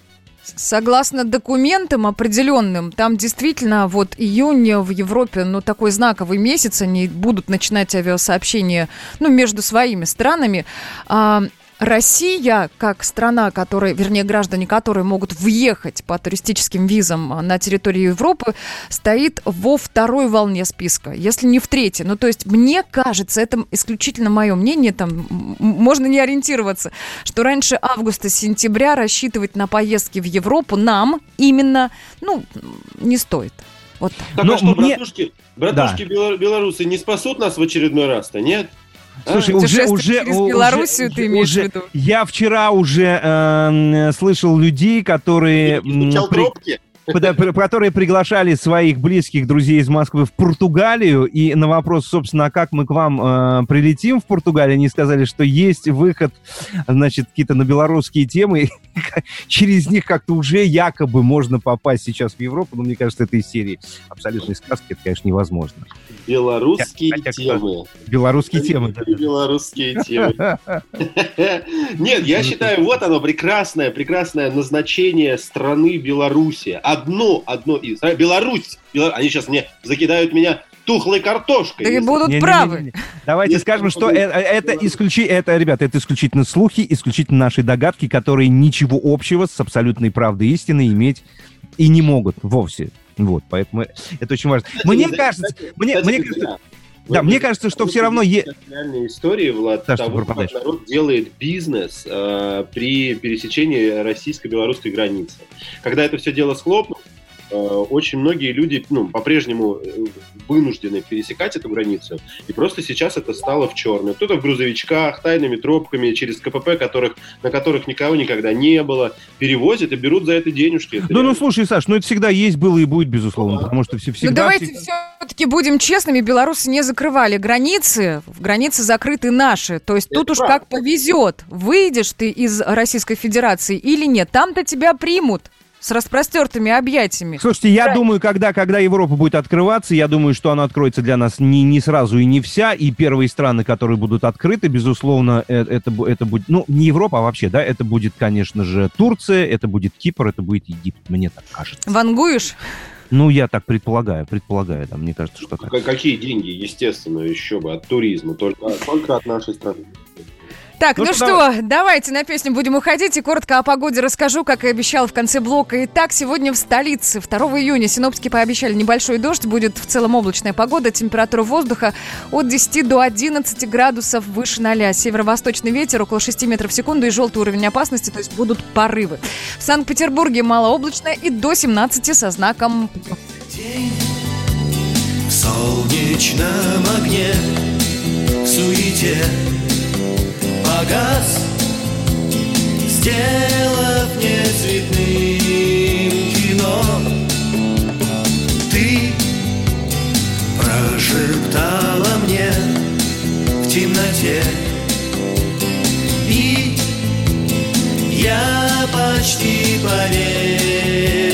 согласно документам определенным, там действительно вот июнь в Европе, ну, такой знаковый месяц, они будут начинать авиасообщения, ну, между своими странами. А, Россия, как страна, которая, вернее, граждане которой могут въехать по туристическим визам на территорию Европы, стоит во второй волне списка, если не в третьей. Ну, то есть, мне кажется, это исключительно мое мнение, там можно не ориентироваться, что раньше августа-сентября рассчитывать на поездки в Европу нам именно, ну, не стоит. Вот так. Так Но а что, мне- братушки, братушки бело- белорусы не спасут нас в очередной раз-то, нет? А? Слушай, уже, уже, через уже- Белоруссию ты имеешь в уже- виду? Я вчера уже э, слышал людей, которые, при- пробки? Которые приглашали своих близких друзей из Москвы в Португалию, и на вопрос, собственно, а как мы к вам э, прилетим в Португалию, они сказали, что есть выход, значит, какие-то на белорусские темы, [laughs] через них как-то уже якобы можно попасть сейчас в Европу, но мне кажется, это из серии абсолютной сказки, это, конечно, невозможно. Белорусские Хотя темы. Белорусские темы, да. Белорусские темы. [laughs] Нет, я считаю, вот оно, прекрасное, прекрасное назначение страны Беларуси. Одно, одно из. А, Беларусь! Бела- Они сейчас мне закидают меня тухлой картошкой. Да и будут Не-не-не-не. правы. Давайте Если скажем, мы что будем- это, это, исключи, это, ребята, это исключительно слухи, исключительно наши догадки, которые ничего общего с абсолютной правдой истины иметь и не могут вовсе. Вот, поэтому это очень важно. Мне кажется, кстати, мне, кстати мне кажется, да, мне кажется, что все равно видите е- реальные истории, Влад, Да, того, как народ делает бизнес э, при пересечении российско-белорусской границы. Когда это все дело схлопнулось, очень многие люди ну, по-прежнему э, вынуждены пересекать эту границу, и просто сейчас это стало в черную. Кто-то в грузовичках, тайными тропками, через КПП, которых, на которых никого никогда не было, перевозят и берут за это денежки. Это Ну, ну, реально. слушай, Саш, ну это всегда есть, было и будет, безусловно, потому что все всегда... Ну давайте всегда- все-таки будем честными, белорусы не закрывали границы, границы закрыты наши. То есть тут Это уж правда. как повезет, выйдешь ты из Российской Федерации или нет, там-то тебя примут с распростертыми объятиями. Слушайте, я думаю, когда, когда Европа будет открываться, я думаю, что она откроется для нас не, не сразу и не вся, и первые страны, которые будут открыты, безусловно, э, это, это будет, ну, не Европа, а вообще, да, это будет, конечно же, Турция, это будет Кипр, это будет Египет, мне так кажется. Вангуешь? Ну, я так предполагаю, предполагаю, да, мне кажется, что так. Какие деньги, естественно, еще бы от туризма, только, только от нашей страны. Так, Ну ну, что, что, давайте на песню будем уходить и коротко о погоде расскажу, как и обещал в конце блока. Итак, сегодня в столице 2 июня синоптики пообещали небольшой дождь, будет в целом облачная погода, температура воздуха от 10 до 11 градусов выше 0. Северо-восточный ветер около 6 метров в секунду и желтый уровень опасности, то есть будут порывы. В Санкт-Петербурге малооблачно и до 17 со знаком В солнечном огне, в суете погас, сделав мне цветным кино. Ты прошептала мне в темноте, и я почти поверил,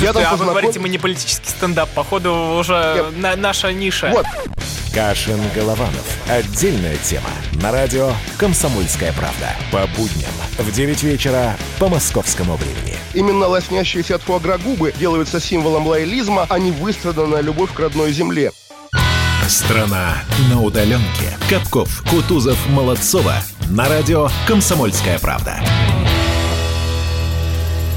Я там а вы познаком- говорите, мы не политический стендап, походу уже на- наша ниша. Вот. Кашин Голованов. Отдельная тема. На радио «Комсомольская правда». По будням в 9 вечера по московскому времени. Именно лоснящиеся от фуагра губы делаются символом лоялизма, а не выстраданная любовь к родной земле. Страна на удаленке. Капков, Кутузов, Молодцова. На радио «Комсомольская правда».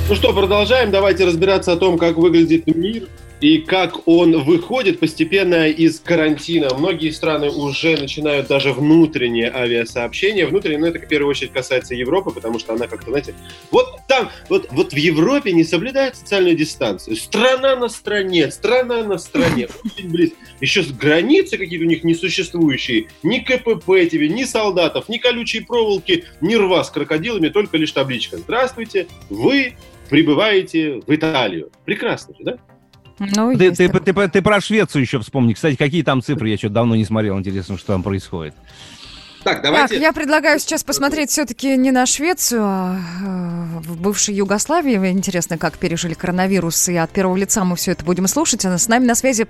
Ну что, продолжаем. Давайте разбираться о том, как выглядит мир и как он выходит постепенно из карантина. Многие страны уже начинают даже внутренние авиасообщения. Внутренние, ну это в первую очередь касается Европы, потому что она как-то, знаете, вот там, вот, вот в Европе не соблюдает социальную дистанцию. Страна на стране, страна на стране. [laughs] Очень близко. Еще с границы какие-то у них несуществующие. Ни КПП тебе, ни солдатов, ни колючие проволоки, ни рва с крокодилами, только лишь табличка. Здравствуйте, вы прибываете в Италию. Прекрасно же, да? Ну, Ты, ты, такое. ты, ты про Швецию еще вспомни. Кстати, какие там цифры? Я что-то давно не смотрел. Интересно, что там происходит. Так, давайте... Так, я предлагаю сейчас посмотреть все-таки не на Швецию, а э, в бывшей Югославии. Интересно, как пережили коронавирус, и от первого лица мы все это будем слушать. А с нами на связи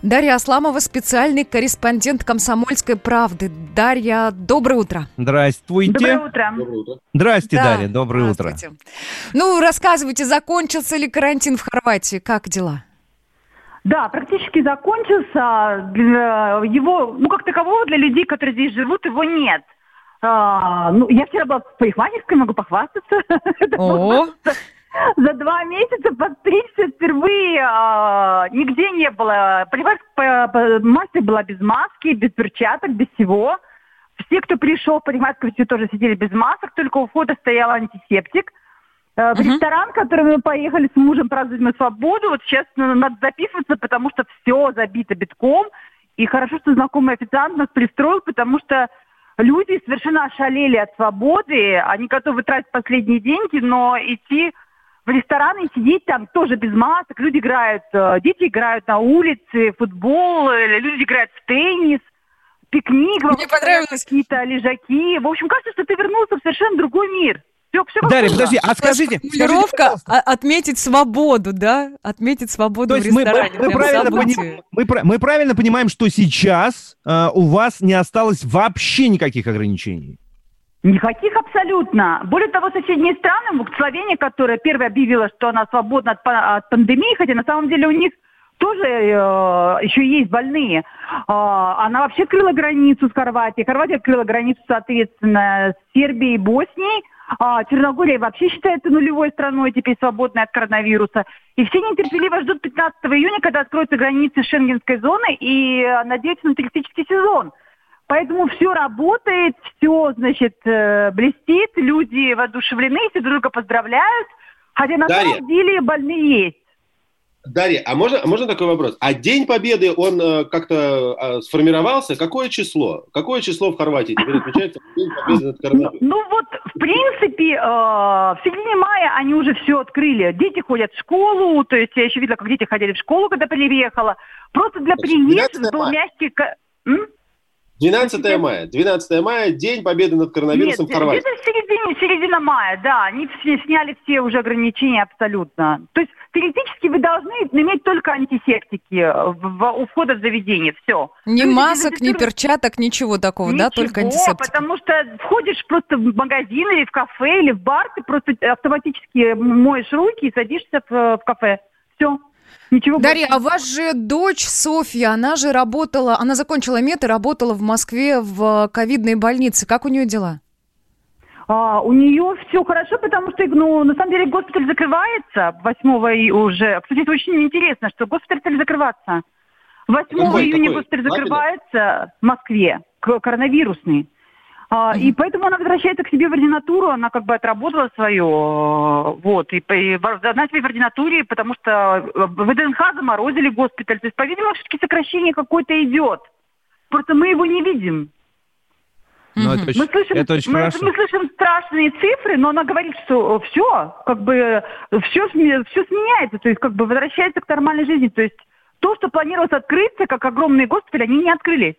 Дарья Асламова, специальный корреспондент «Комсомольской правды». Дарья, доброе утро. Здравствуйте. Доброе утро. Доброе утро. Здрасте, Да, Дарья, доброе утро. Здравствуйте. Ну, рассказывайте, закончился ли карантин в Хорватии? Как дела? Да, практически закончился. Его, ну, как такового для людей, которые здесь живут, его нет. А, ну, я вчера была в парикмахерской, могу похвастаться. [laughs] О. За два месяца подстричься впервые а, нигде не было. Парикмахерская по- по- мастер была без маски, без перчаток, без всего. Все, кто пришел в парикмахерскую, все тоже сидели без масок, только у входа стоял антисептик. Э, В ресторан, в который мы поехали с мужем праздновать мы свободу, вот сейчас надо записываться, потому что все забито битком. И хорошо, что знакомый официант нас пристроил, потому что люди совершенно ошалели от свободы. Они готовы тратить последние деньги, но идти в ресторан и сидеть там тоже без масок. Люди играют, э, дети играют на улице, футбол, э, люди играют в теннис, пикник, вокруг стоят какие-то лежаки. В общем, кажется, что ты вернулся в совершенно другой мир. Все, все Дарья, подожди, а скажите, скажите, Формулировка а- отметить свободу, да? Отметить свободу То в есть мы, мы- ресторане. мы Прям правильно поним- мы мы правильно понимаем, что сейчас э, у вас не осталось вообще никаких ограничений? Никаких абсолютно. Более того, соседние страны, вот Словения, которая первая объявила, что она свободна от, от пандемии, хотя на самом деле у них тоже э, еще есть больные. А, она вообще открыла границу с Хорватией. Хорватия открыла границу, соответственно, с Сербией и Боснией. А, Черногория вообще считается нулевой страной, теперь свободной от коронавируса. И все нетерпеливо ждут 15 июня, когда откроются границы шенгенской зоны и э, надеются на туристический сезон. Поэтому все работает, все, значит, э, блестит, люди воодушевлены, все друг друга поздравляют. Хотя на Дарья. самом деле больные есть. Дарья, а можно, а можно такой вопрос? А День Победы, он э, как-то э, сформировался? Какое число? Какое число в Хорватии теперь отмечается День Победы над коронавирусом? Ну вот, в принципе, э, в середине мая они уже все открыли. Дети ходят в школу, то есть я еще видела, как дети ходили в школу, когда переехала. Просто для приезжих был мягкий... М? 12 мая. 12 мая, День Победы над коронавирусом Нет, в Хорватии. где-то в середине, середина мая, да. Они все сняли все уже ограничения абсолютно. То есть теоретически вы должны иметь только антисептики в- в- у входа в заведение. Все. Ни масок, ни перчаток, ничего такого, да? Только Ничего, антисептик. потому что входишь просто в магазин или в кафе, или в бар, ты просто автоматически моешь руки и садишься в, в кафе. Все. Ничего Дарья, больше. а вас же дочь Софья, она же работала, она закончила мед и работала в Москве в ковидной больнице. Как у нее дела? А, у нее все хорошо, потому что, ну, на самом деле, госпиталь закрывается 8 и уже. Кстати, это очень интересно, что госпиталь стали закрываться. 8 Какой, июня какой? госпиталь закрывается в Москве, коронавирусный. А, И поэтому она возвращается к себе в ординатуру, она как бы отработала свое, вот, и, и в- она теперь в ординатуре, потому что э, в ВДНХ заморозили госпиталь. То есть, по-видимому, все-таки сокращение какое-то идет. Просто мы его не видим. Ну, это Мы очень, слышим, это очень мы, хорошо. мы слышим страшные цифры, но она говорит, что все, как бы все, все сменяется, то есть как бы возвращается к нормальной жизни. То есть то, что планировалось открыться, как огромные госпитали, они не открылись.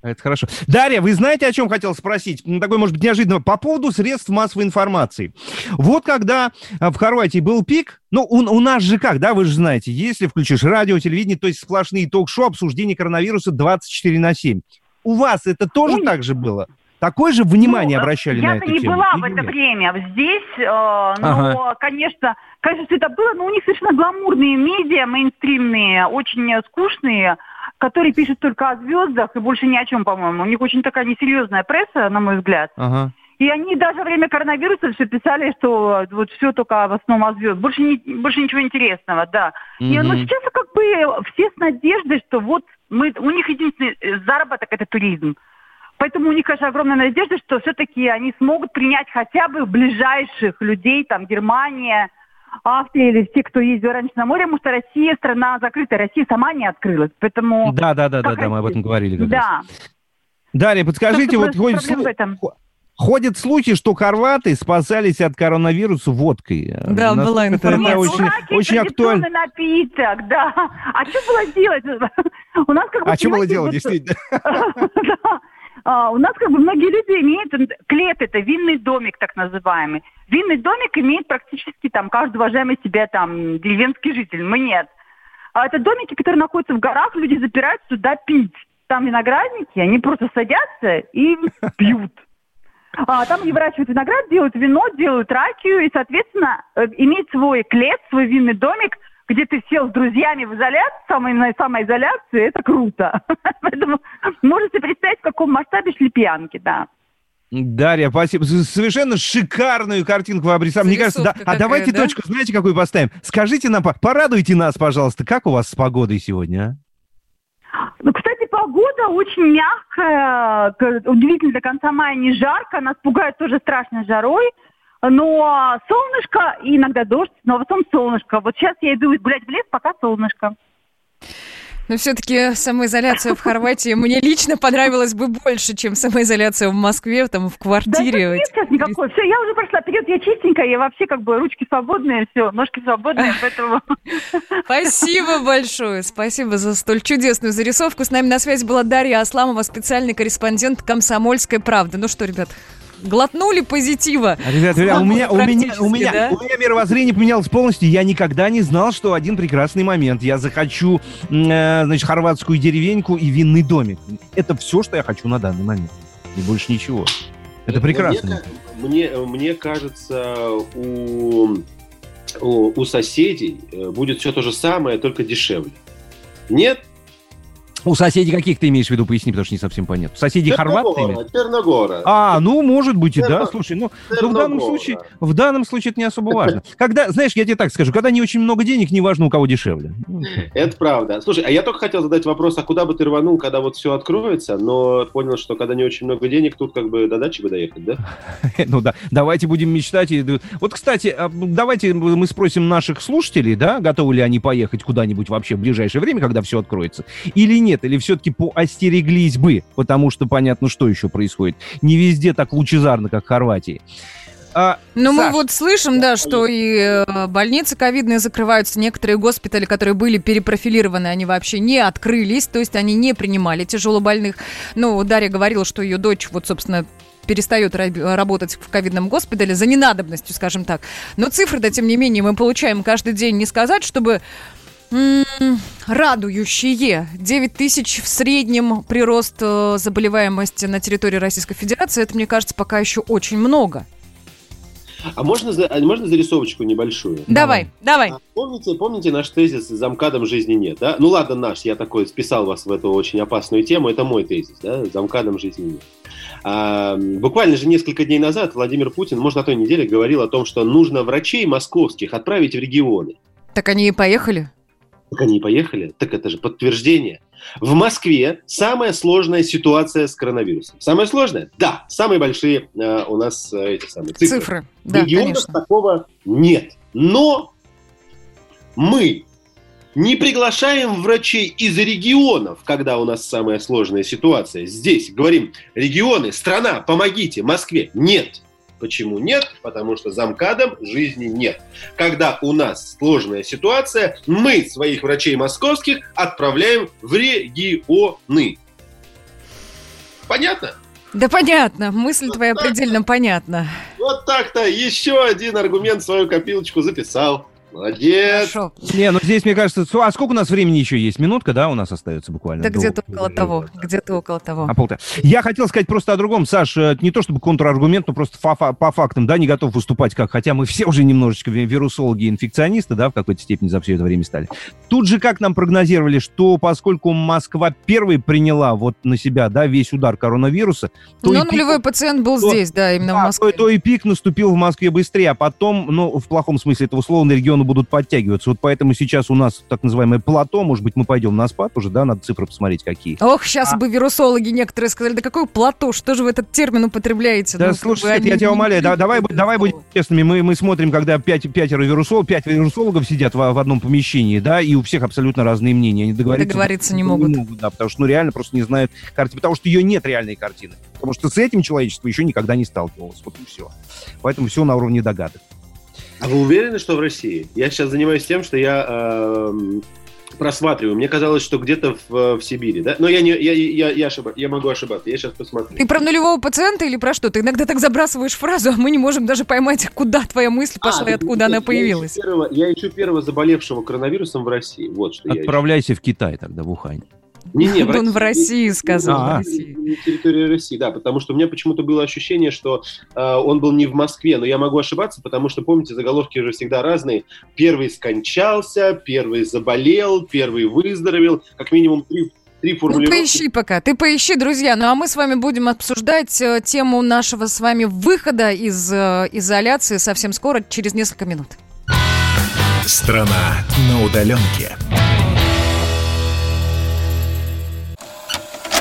Это хорошо. Дарья, вы знаете, о чем хотел спросить? Ну, Такой, может быть, неожиданно. По поводу средств массовой информации. Вот когда а, в Хорватии был пик, ну, у, у нас же как, да, вы же знаете, если включишь радио, телевидение, то есть сплошные ток-шоу, обсуждение коронавируса 24 на 7. У вас это тоже так же было? Такое же внимание Ну, обращали на Я-то эту не тему? была Или в это нет? время здесь, э, но, Ага. конечно, конечно, всё это было, но у них совершенно гламурные медиа, мейнстримные, очень э, скучные, которые пишут только о звездах и больше ни о чем, по-моему. У них очень такая несерьезная пресса, на мой взгляд. Ага. И они даже во время коронавируса все писали, что вот все только в основном о звезд. Больше, не- больше ничего интересного, да. И, но Мгм. сейчас как бы все с надеждой, что вот мы, у них единственный э, заработок это туризм. Поэтому у них, конечно, огромная надежда, что все-таки они смогут принять хотя бы ближайших людей, там, Германия, Австрия или те, кто ездил раньше на море, потому что Россия страна закрытая, Россия сама не открылась. Поэтому... Да, да, да, да, да, мы об этом говорили. как раз. Да. Дарья, подскажите, вот ходит, слу- ходят слухи, что хорваты спасались от коронавируса водкой. Да, Насколько была это- информация. Это очень, Дурак, очень актуально. напиток, да. А что было делать? [laughs] У нас как бы... А что было делать, действительно? [laughs] А, у нас как бы многие люди имеют клет, это винный домик так называемый. Винный домик имеет практически там каждый уважаемый себе там деревенский житель. Мы нет. А это домики, которые находятся в горах, люди запирают сюда пить. Там виноградники, они просто садятся и [laughs] пьют. А, там они выращивают виноград, делают вино, делают ракию, и, соответственно, э, имеют свой клет, свой винный домик, где ты сел с друзьями в изоляции, самой, самоизоляции, это круто. [laughs] Поэтому можете представить, в каком масштабе шли пьянки, да. Дарья, спасибо. Совершенно шикарную картинку вы обрисовали. Мне кажется, да. А давайте да? точку, знаете, какую поставим? Скажите нам, порадуйте нас, пожалуйста, как у вас с погодой сегодня, а? Ну, кстати, погода очень мягкая, удивительно, до конца мая не жарко, нас пугает тоже страшной жарой, но солнышко и иногда дождь, но потом солнышко. Вот сейчас я иду гулять в лес, пока солнышко. Но все-таки самоизоляция в Хорватии мне лично понравилась бы больше, чем самоизоляция в Москве, там, в квартире. Да нет сейчас никакой. Все, я уже прошла вперед, я чистенькая, я вообще как бы ручки свободные, все, ножки свободные, поэтому... [laughs] Спасибо большое, спасибо за столь чудесную зарисовку. С нами на связи была Дарья Асламова, специальный корреспондент «Комсомольской правды». Ну что, ребят, глотнули позитива. Ребята, ребят, у меня, у меня, у меня, да? у меня мировоззрение поменялось полностью. Я никогда не знал, что один прекрасный момент я захочу, э, значит, хорватскую деревеньку и винный домик. Это все, что я хочу на данный момент. И больше ничего. Это прекрасно. Мне, мне, мне кажется, у, у, у соседей э, будет все то же самое, только дешевле. Нет? У соседей каких ты имеешь в виду, поясни, потому что не совсем понятно. Соседей хорваты? Черногора. А, ну, может быть и да, слушай, ну, ну в данном случае, в данном случае это не особо важно. [laughs] Когда, знаешь, я тебе так скажу, когда не очень много денег, неважно, у кого дешевле. Это правда. Слушай, а я только хотел задать вопрос, а куда бы ты рванул, когда вот все откроется, но понял, что когда не очень много денег, тут как бы до дачи бы доехать, да? [laughs] Ну да, давайте будем мечтать. Вот, кстати, а, давайте мы спросим наших слушателей, да, готовы ли они поехать куда-нибудь вообще в ближайшее время, когда все откроется, или нет, или все-таки поостереглись бы, потому что понятно, что еще происходит. Не везде так лучезарно, как в Хорватии. А, ну, мы вот слышим, да, что и э, больницы ковидные закрываются, некоторые госпитали, которые были перепрофилированы, они вообще не открылись, то есть они не принимали тяжелобольных. Ну, Дарья говорила, что ее дочь, вот, собственно, перестает работать в ковидном госпитале за ненадобностью, скажем так. Но цифры-то, тем не менее, мы получаем каждый день. Не сказать, чтобы радующие. 9 тысяч в среднем прирост э, заболеваемости на территории Российской Федерации. Это, мне кажется, пока еще очень много. А можно, а можно зарисовочку небольшую? Давай, давай. А помните, помните наш тезис «За МКАДом жизни нет», да? Ну ладно, наш, я такой списал вас в эту очень опасную тему, это мой тезис, да? «За МКАДом жизни нет». А, буквально же несколько дней назад Владимир Путин, может, на той неделе, говорил о том, что нужно врачей московских отправить в регионы. Так они и поехали? Так они поехали. Так это же подтверждение. В Москве самая сложная ситуация с коронавирусом. Самая сложная? Да. Самые большие э, у нас э, эти самые цифры. Цифры, да, В регионах конечно. такого нет. Но мы не приглашаем врачей из регионов, когда у нас самая сложная ситуация. Здесь говорим, регионы, страна, помогите, Москве. Нет. Почему нет? Потому что замкадом жизни нет. Когда у нас сложная ситуация, мы своих врачей московских отправляем в регионы. Понятно? Да понятно, мысль вот твоя предельно понятна. Вот так-то еще один аргумент в свою копилочку записал. Молодец. Хорошо. Не, ну здесь, мне кажется, а сколько у нас времени еще есть? Минутка, да, у нас остается буквально? Да где-то около того, где-то около того. А полта. Я хотел сказать просто о другом, Саш, э, не то чтобы контраргумент, но просто по фактам, да, не готов выступать как, хотя мы все уже немножечко вирусологи и инфекционисты, да, в какой-то степени за все это время стали. Тут же как нам прогнозировали, что поскольку Москва первой приняла вот на себя, да, весь удар коронавируса, то Но нулевой пик, пациент был то, здесь, да, именно да, в Москве. То, то и пик наступил в Москве быстрее, а потом, ну, в плохом смысле этого слова, на регионы будут подтягиваться. Вот поэтому сейчас у нас так называемое плато, может быть, мы пойдем на спад уже, да, надо цифры посмотреть какие. Ох, сейчас а... бы вирусологи некоторые сказали, да какое плато, что же вы этот термин употребляете? Да, ну, слушай, они... я тебя умоляю, да, давай, давай будем честными, мы, мы смотрим, когда пять, пятеро вирусологов, пять вирусологов сидят в, в одном помещении, да, и у всех абсолютно разные мнения, они договориться, договориться не могут. не могут. Да, потому что, ну, реально просто не знают картины, потому что ее нет реальной картины. Потому что с этим человечество еще никогда не сталкивалось. Вот и все. Поэтому все на уровне догадок. А вы уверены, что в России? Я сейчас занимаюсь тем, что я э, просматриваю. Мне казалось, что где-то в, в Сибири, да? Но я не, я, я, я, ошиба- я могу ошибаться. Я сейчас посмотрю. Ты про нулевого пациента или про что? Ты иногда так забрасываешь фразу, а мы не можем даже поймать, куда твоя мысль пошла и А, откуда она я ищу появилась. первого- Я ищу первого заболевшего коронавирусом в России. Вот что я ищу. Отправляйся в Китай тогда, в Ухань. Не-не, [laughs] Он в России сказал. А. в России. на территории России, да, потому что у меня почему-то было ощущение, что э, он был не в Москве, но я могу ошибаться, потому что, помните, заголовки же всегда разные. Первый скончался, первый заболел, первый выздоровел, как минимум три, три Ну, формулировки. поищи пока, ты поищи, друзья. Ну, а мы с вами будем обсуждать э, тему нашего с вами выхода из э, изоляции совсем скоро, через несколько минут. Страна на удаленке.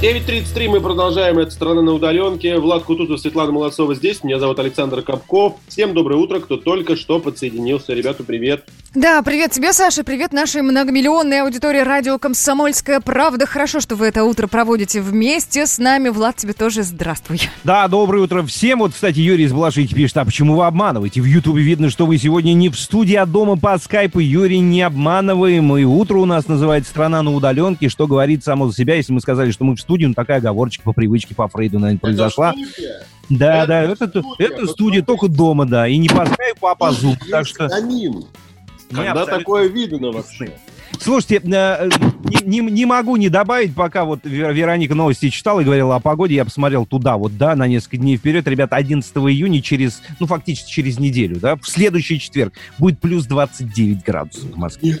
9.33 мы продолжаем. Это «Страна на удаленке». Влад Кутузов, Светлана Молодцова здесь. Меня зовут Александр Капков. Всем доброе утро, кто только что подсоединился. Ребята, привет. Да, привет тебе, Саша, привет нашей многомиллионной аудитории радио «Комсомольская правда». Хорошо, что вы это утро проводите вместе с нами. Влад, тебе тоже здравствуй. Да, доброе утро всем. Вот, кстати, Юрий из Балашихи пишет, а почему вы обманываете? В Ютубе видно, что вы сегодня не в студии, а дома по скайпу. Юрий, не обманываем. И утро у нас называется «Страна на удаленке». Что говорит само за себя, если мы сказали, что мы в студии, ну такая оговорочка по привычке, по Фрейду, наверное, произошла. Да, да, это, это студия только дома, да. И не по скайпу, а по зуму. Так что... Когда абсолютно. такое видно вообще? Слушайте, э, не, не- не могу не добавить, пока вот Вер- Вероника новости читала и говорила о погоде, я посмотрел туда, вот, да, на несколько дней вперед. Ребята, 11 июня через, ну, фактически через неделю, да, в следующий четверг будет плюс 29 градусов в Москве.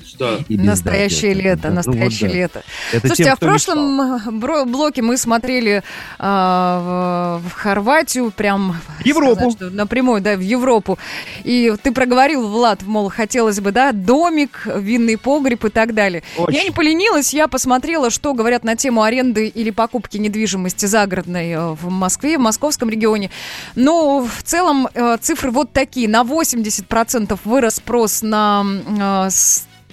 И без Настоящее дождя. лето, Да, ну вот настоящее да. лето. Это Слушайте, тем, а в прошлом блоке мы смотрели а, в, в Хорватию, прям... Европу. сказать, что Напрямую, да, в Европу. И ты проговорил, Влад, мол, хотелось бы, да, домик, винный погреб и так далее. Очень. Я не поленилась, я посмотрела, что говорят на тему аренды или покупки недвижимости загородной э, в Москве, в московском регионе. Ну, в целом э, цифры вот такие. На 80% вырос спрос на э,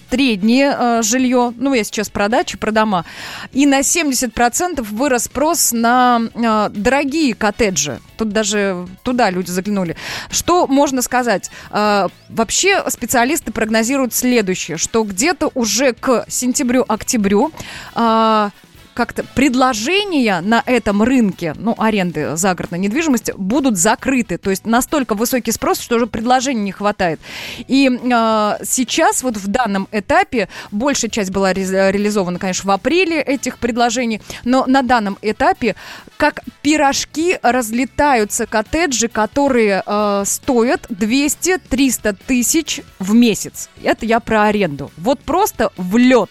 среднее э, жилье, ну, я сейчас про дачи, про дома, и на 70% вырос спрос на э, дорогие коттеджи. Тут даже туда люди заглянули. Что можно сказать? Э, вообще специалисты прогнозируют следующее, что где-то уже к сентябрю-октябрю э, как-то предложения на этом рынке, ну, аренды загородной недвижимости, будут закрыты. То есть настолько высокий спрос, что уже предложений не хватает. И э, сейчас вот в данном этапе большая часть была ре- реализована, конечно, в апреле этих предложений, но на данном этапе как пирожки разлетаются коттеджи, которые э, стоят 200-300 тысяч в месяц. Это я про аренду. Вот просто в лед.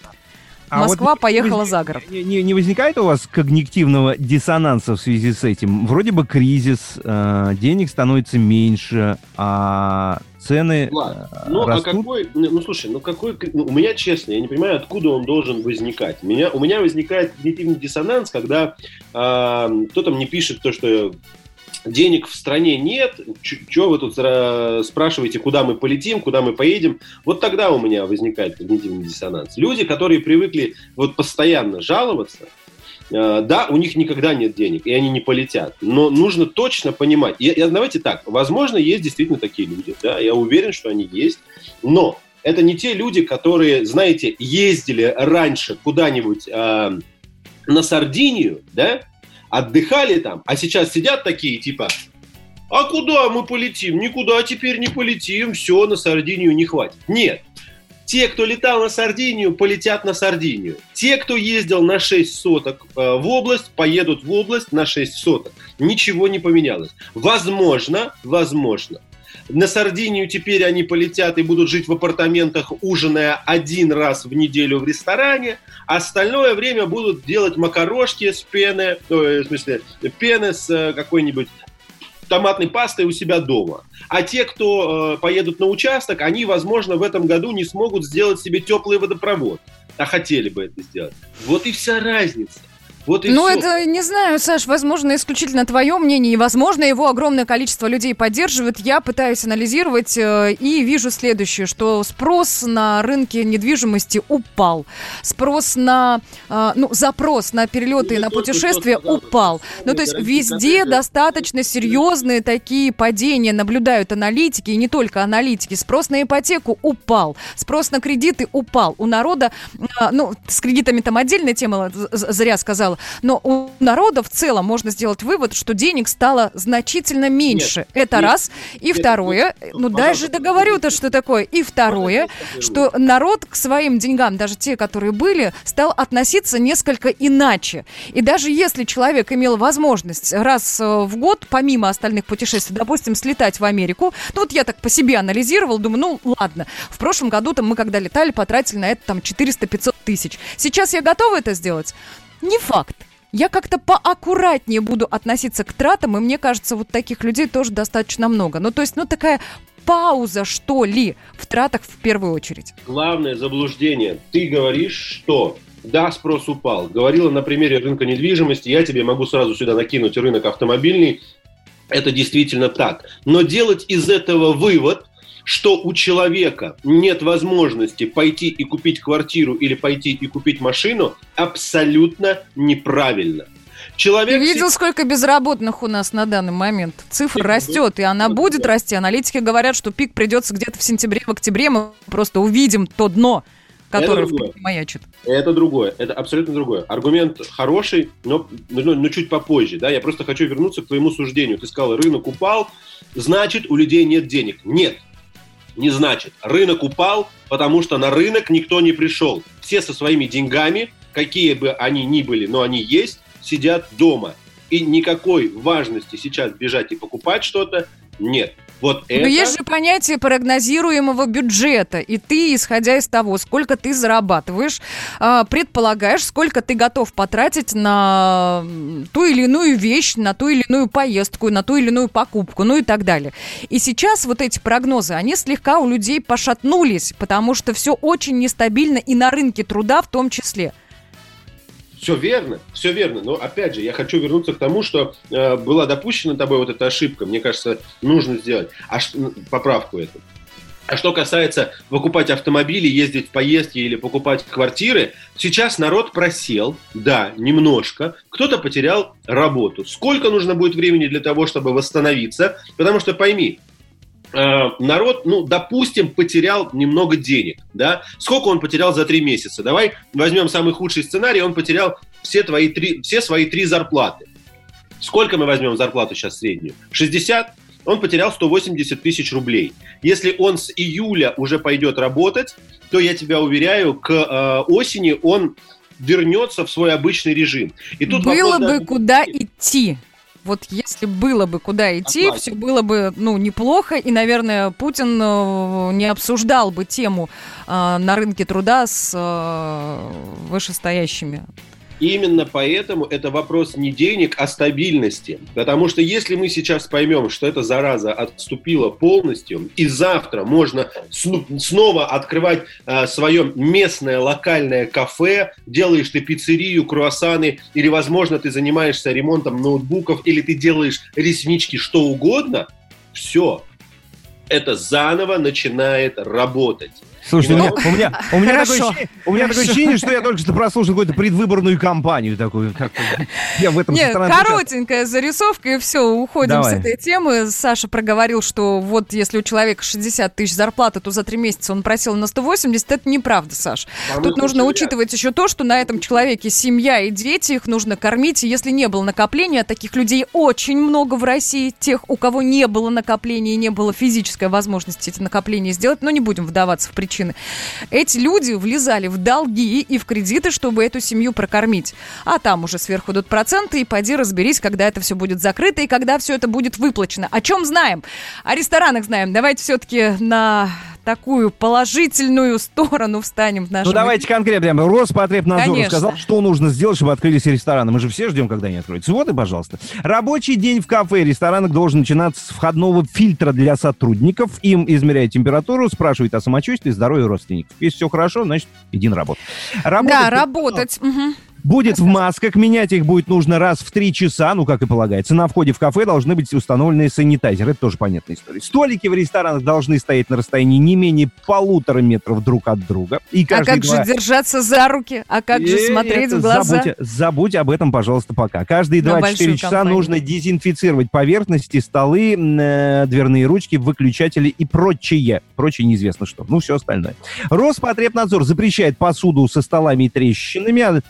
А вот Москва не- поехала не- за город. Не, не- не возникает у вас когнитивного диссонанса в связи с этим? Вроде бы кризис, э, денег становится меньше, а цены э, ну растут. а какой, ну ну, слушай, ну какой, ну, у меня честно, я не понимаю, откуда он должен возникать. У меня, у меня возникает когнитивный диссонанс, когда а, кто-то мне пишет то, что денег в стране нет, что вы тут спрашиваете, куда мы полетим, куда мы поедем, вот тогда у меня возникает когнитивный диссонанс. Люди, которые привыкли вот постоянно жаловаться, э, да, у них никогда нет денег, и они не полетят. Но нужно точно понимать. Я, я- давайте так, возможно, есть действительно такие люди, да, я уверен, что они есть, но это не те люди, которые, знаете, ездили раньше куда-нибудь э, на Сардинию, да, отдыхали там, а сейчас сидят такие, типа, А куда мы полетим? Никуда теперь не полетим, все, на Сардинию не хватит. Нет. Те, кто летал на Сардинию, полетят на Сардинию. Те, кто ездил на 6 соток э, в область, поедут в область на 6 соток. Ничего не поменялось. Возможно, возможно, на Сардинию теперь они полетят и будут жить в апартаментах, ужиная один раз в неделю в ресторане. Остальное время будут делать макарошки с пены, э, в смысле, пены с э, какой-нибудь томатной пастой у себя дома. А те, кто э, поедут на участок, они, возможно, в этом году не смогут сделать себе теплый водопровод. А хотели бы это сделать. Вот и вся разница. Вот и ну, всё. это, не знаю, Саш, возможно, исключительно твое мнение, и, возможно, его огромное количество людей поддерживает. Я пытаюсь анализировать э, и вижу следующее, что спрос на рынке недвижимости упал. Спрос на, э, ну, запрос на перелеты и на путешествия упал. Ну, то есть везде достаточно серьезные такие падения наблюдают аналитики, и не только аналитики. Спрос на ипотеку упал, спрос на кредиты упал. У народа, э, ну, с кредитами там отдельная тема, зря сказала, но у народа в целом можно сделать вывод, что денег стало значительно меньше. Это нет, раз. И нет, второе, нет, ну даже договорю-то, что такое. И второе, что народ к своим деньгам, даже те, которые были, стал относиться несколько иначе. И даже если человек имел возможность раз э, в год, помимо остальных путешествий, допустим, слетать в Америку, ну вот я так по себе анализировал, думаю, ну ладно, в прошлом году там мы когда летали, потратили на это там 400-500 тысяч. Сейчас я готова это сделать? Не факт. Я как-то поаккуратнее буду относиться к тратам, и мне кажется, вот таких людей тоже достаточно много. Ну, то есть, ну, такая пауза, что ли, в тратах в первую очередь. Главное заблуждение. Ты говоришь, что да, спрос упал. Говорила на примере рынка недвижимости. Я тебе могу сразу сюда накинуть рынок автомобильный. Это действительно так. Но делать из этого вывод, что у человека нет возможности пойти и купить квартиру или пойти и купить машину, абсолютно неправильно. Человек Ты видел, сколько безработных у нас на данный момент? Цифра растет, и она будет расти. Аналитики говорят, что пик придется где-то в сентябре, в октябре. Мы просто увидим то дно, которое Это другое. маячит. Это другое, это абсолютно другое. Аргумент хороший, но, но, но чуть попозже. Да? Я просто хочу вернуться к твоему суждению. Ты сказал, рынок упал, значит, у людей нет денег. Нет, не значит. Рынок упал, потому что на рынок никто не пришел. Все со своими деньгами, какие бы они ни были, но они есть, сидят дома. И никакой важности сейчас бежать и покупать что-то нет. Вот это... Но есть же понятие прогнозируемого бюджета, и ты, исходя из того, сколько ты зарабатываешь, а, предполагаешь, сколько ты готов потратить на ту или иную вещь, на ту или иную поездку, на ту или иную покупку, ну и так далее. И сейчас вот эти прогнозы, они слегка у людей пошатнулись, потому что все очень нестабильно и на рынке труда в том числе. Все верно, все верно. Но опять же, я хочу вернуться к тому, что э, была допущена тобой вот эта ошибка. Мне кажется, нужно сделать а поправку эту. А что касается покупать автомобили, ездить в поездки или покупать квартиры, сейчас народ просел, да, немножко. Кто-то потерял работу. Сколько нужно будет времени для того, чтобы восстановиться? Потому что пойми, народ, ну, допустим, потерял немного денег, да? Сколько он потерял за три месяца? Давай возьмем самый худший сценарий, он потерял все, твои три, все свои три зарплаты. Сколько мы возьмем зарплату сейчас среднюю? 60? Он потерял 180 тысяч рублей. Если он с июля уже пойдет работать, то я тебя уверяю, к э, осени он вернется в свой обычный режим. И тут было вопрос бы даже- куда идти. Вот если было бы куда идти, Согласен. все было бы, ну, неплохо, и, наверное, Путин э, не обсуждал бы тему э, на рынке труда с э, вышестоящими. Именно поэтому это вопрос не денег, а стабильности. Потому что если мы сейчас поймем, что эта зараза отступила полностью, и завтра можно снова открывать э, свое местное локальное кафе, делаешь ты пиццерию, круассаны, или, возможно, ты занимаешься ремонтом ноутбуков, или ты делаешь реснички, что угодно, все. это заново начинает работать. Меня, Ну, у меня, у меня такое, ощущение, у меня такое ощущение, что я только что прослушал какую-то предвыборную кампанию такую. Как, я в этом Нет, коротенькая зарисовка, и все, уходим Давай. с этой темы. Саша проговорил, что вот если у человека 60 тысяч зарплаты, то за три месяца он просил на 180. Это неправда, Саш. Тут нужно очень учитывать еще то, что на этом человеке семья и дети, их нужно кормить. И если не было накопления, а таких людей очень много в России, тех, у кого не было накопления и не было физической возможности эти накопления сделать, но не будем вдаваться в причины. Эти люди влезали в долги и в кредиты, чтобы эту семью прокормить. А там уже сверху идут проценты, и поди разберись, когда это все будет закрыто и когда все это будет выплачено. О чем знаем? О ресторанах знаем. Давайте все-таки на такую положительную сторону встанем в нашем Ну давайте конкретно. Роспотребнадзор Конечно. сказал, что нужно сделать, чтобы открылись рестораны. Мы же все ждем, когда они откроются. Вот и, пожалуйста. Рабочий день в кафе и ресторанах должен начинаться с входного фильтра для сотрудников. Им измеряют температуру, спрашивают о самочувствии, здоровье родственников. Если все хорошо, значит, иди на работу. Работать Да, работать. Мгм. Будет в масках, менять их будет нужно раз в три часа, ну, как и полагается. На входе в кафе должны быть установлены санитайзеры, это тоже понятная история. Столики в ресторанах должны стоять на расстоянии не менее полутора метров друг от друга. И А как два- же держаться за руки? А как же Э, смотреть в глаза? Забудь, забудь об этом, пожалуйста, пока. Каждые На 24 большую часа компанию. нужно дезинфицировать поверхности, столы, э, дверные ручки, выключатели и прочее. Прочее неизвестно что. Ну, все остальное. Роспотребнадзор запрещает посуду со столами и трещинами, от-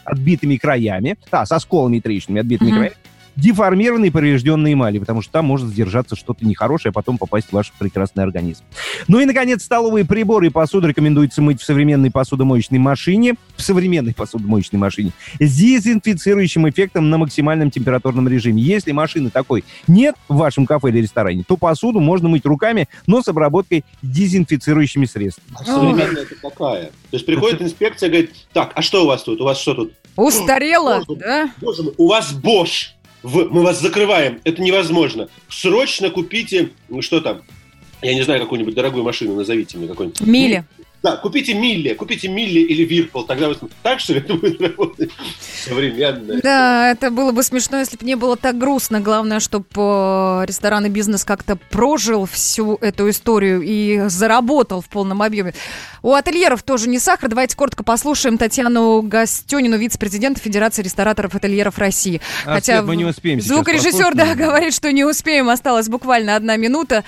отбитыми краями. А, со сколами и трещинами, отбитыми Мгм. краями. Деформированные и поврежденные эмали, потому что там может сдержаться что-то нехорошее, а потом попасть в ваш прекрасный организм. Ну и, наконец, столовые приборы и посуду рекомендуется мыть в современной посудомоечной машине, в современной посудомоечной машине, с дезинфицирующим эффектом на максимальном температурном режиме. Если машины такой нет в вашем кафе или ресторане, то посуду можно мыть руками, но с обработкой дезинфицирующими средствами. А современная это такая. То есть приходит инспекция и говорит, так, а что у вас тут? У вас что тут? Устарело, да? Боже мой, у вас. В- мы вас закрываем. Это невозможно. Срочно купите, ну, что там, я не знаю, какую-нибудь дорогую машину, назовите мне какую-нибудь. Мили. Да, купите Милли, купите Милли или Вирпол, тогда вы так что ли [laughs] это будет работать? Современная. Да, это было бы смешно, если бы не было так грустно. Главное, чтобы ресторанный бизнес как-то прожил всю эту историю и заработал в полном объеме. У ательеров тоже не сахар. Давайте коротко послушаем Татьяну Гостенину, вице-президента Федерации рестораторов и ательеров России. А свет мы не успеем звукорежиссер, да, [laughs] говорит, что не успеем. Осталась буквально одна минута.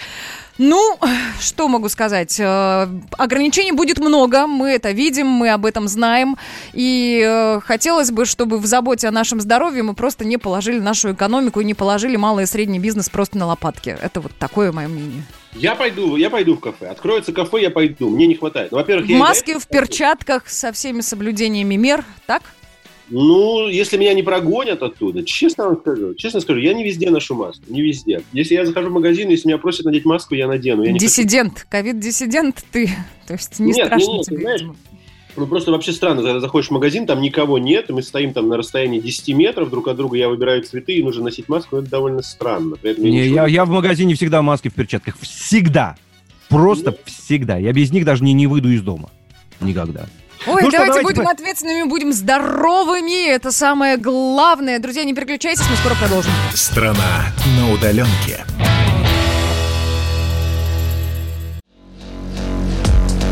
Ну, что могу сказать? Э, Ограничений будет много, мы это видим, мы об этом знаем. И э, хотелось бы, чтобы в заботе о нашем здоровье мы просто не положили нашу экономику и не положили малый и средний бизнес просто на лопатки. Это вот такое мое мнение. Я пойду, я пойду в кафе. Откроется кафе, я пойду. Мне не хватает. Ну, во-первых, В маске, в перчатках, со всеми соблюдениями мер, так? Ну, если меня не прогонят оттуда, честно вам скажу, честно скажу, я не везде ношу маску, не везде. Если я захожу в магазин, если меня просят надеть маску, я надену. Я Диссидент, ковид-диссидент ты. То есть не Нет, страшно нет, тебе, знаешь, видимо. Ну, просто вообще странно, когда заходишь в магазин, там никого нет, мы стоим там на расстоянии 10 метров друг от друга, я выбираю цветы, и нужно носить маску, это довольно странно. При Не, ничего я, я в магазине всегда в маске в перчатках. Всегда. Просто всегда. Я без них даже не, не выйду из дома. Никогда. Ой, Ну что, давайте, давайте будем по- ответственными, будем здоровыми. Это самое главное. Друзья, не переключайтесь, мы скоро продолжим. Страна на удаленке.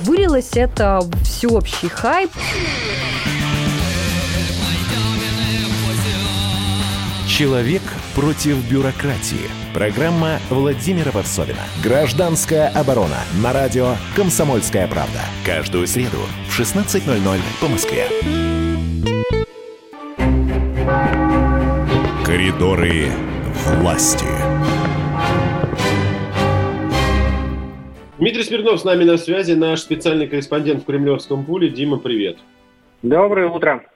Вылилось это всеобщий хайп. Человек против бюрократии. Программа Владимира Варсовина. Гражданская оборона. На радио «Комсомольская правда». Каждую среду в 16.00 по Москве. Коридоры власти. Дмитрий Смирнов с нами на связи, наш специальный корреспондент в Кремлевском пуле. Дима, привет. Доброе утро.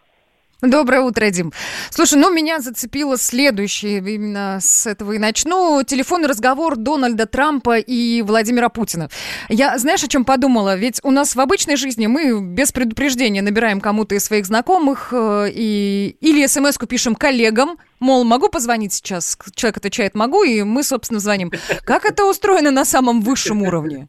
Доброе утро, Дим. Слушай, ну меня зацепило следующее, именно с этого и начну. Телефонный разговор Дональда Трампа и Владимира Путина. Я, знаешь, о чем подумала? Ведь у нас в обычной жизни мы без предупреждения набираем кому-то из своих знакомых э, и, или смс-ку пишем коллегам, мол, могу позвонить сейчас? Человек отвечает, могу, и мы, собственно, звоним. Как это устроено на самом высшем уровне?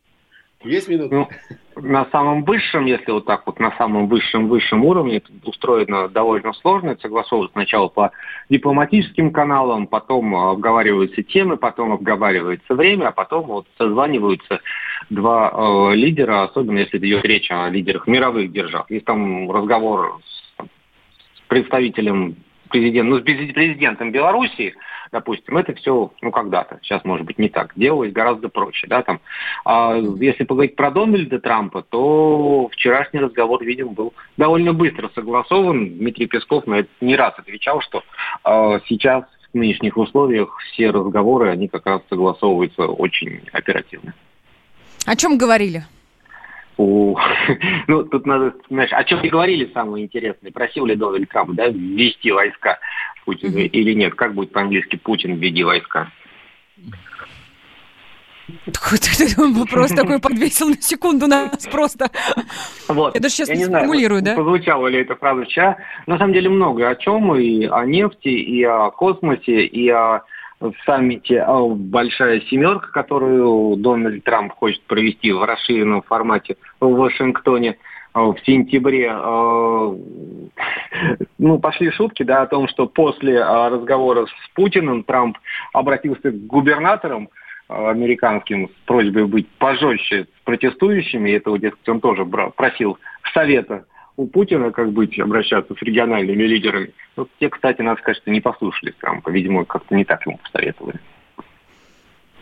Есть минута? Ну, на самом высшем, если вот так вот на самом высшем высшем уровне, устроено довольно сложно. Это согласовывают сначала по дипломатическим каналам, потом обговариваются темы, потом обговаривается время, а потом вот созваниваются два э, лидера, особенно если идет речь о лидерах мировых держав. Есть там разговор с, с представителем президента, ну, с президентом Белоруссии, допустим, это все, ну, когда-то, сейчас, может быть, не так, делалось гораздо проще, да, там. А если поговорить про Дональда Трампа, то вчерашний разговор, видимо, был довольно быстро согласован. Дмитрий Песков на это не раз отвечал, что э, сейчас в нынешних условиях все разговоры, они как раз согласовываются очень оперативно. О чем говорили? У... [laughs] Ну, тут надо, знаешь, о чем и говорили самое интересное. Просил ли Дональд Трамп да, ввести войска Путину mm-hmm. или нет? Как будет по-английски Путин введи войска? Вопрос [laughs] такой подвесил на секунду нас просто. Вот. Я даже сейчас Я не сформулирую, да? Позвучала ли эта фраза вчера. На самом деле много о чем, и о нефти, и о космосе, и о в саммите «Большая семерка», которую Дональд Трамп хочет провести в расширенном формате в Вашингтоне в сентябре. Ну, пошли шутки да, о том, что после разговора с Путиным Трамп обратился к губернаторам американским с просьбой быть пожестче с протестующими. Этого, дескать, он тоже просил совета у Путина, как быть, обращаться с региональными лидерами. Вот те, кстати, нас, кажется, не послушали Трампа. Видимо, как-то не так ему посоветовали.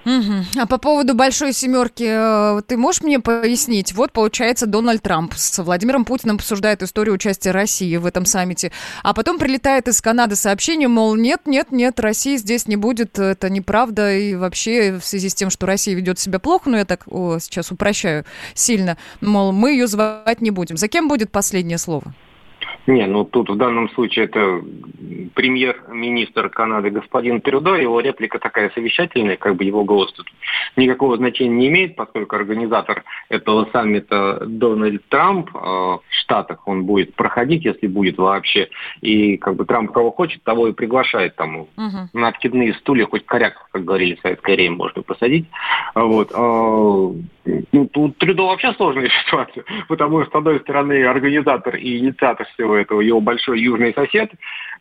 Угу. А по поводу большой семерки, э, ты можешь мне пояснить? Вот, получается, Дональд Трамп с Владимиром Путиным обсуждает историю участия России в этом саммите, а потом прилетает из Канады сообщение, мол, нет, нет, нет, России здесь не будет, это неправда, и вообще в связи с тем, что Россия ведет себя плохо, ну я так о, сейчас упрощаю сильно, мол, мы ее звать не будем. За кем будет последнее слово? Не, ну тут в данном случае это премьер-министр Канады господин Трюдо, его реплика такая совещательная, как бы его голос тут никакого значения не имеет, поскольку организатор этого саммита Дональд Трамп э, в Штатах, он будет проходить, если будет вообще, и как бы Трамп кого хочет, того и приглашает там угу. на откидные стулья, хоть коряк, как говорили в советское время, можно посадить. Вот. Э, ну, тут Трюдо вообще сложная [laughs] ситуация, потому что, с одной стороны, организатор и инициатор всего всего этого его большой южный сосед,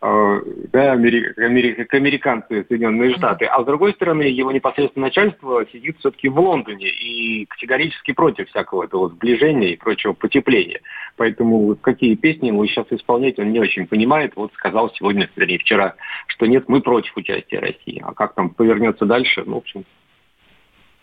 э, да, Америка, Америка, американцы, Соединенные Штаты, а с другой стороны, его непосредственное начальство сидит все-таки в Лондоне и категорически против всякого этого сближения и прочего потепления. Поэтому какие песни ему сейчас исполнять, он не очень понимает. Вот сказал сегодня, вернее, вчера, что нет, мы против участия России. А как там повернется дальше, ну, в общем,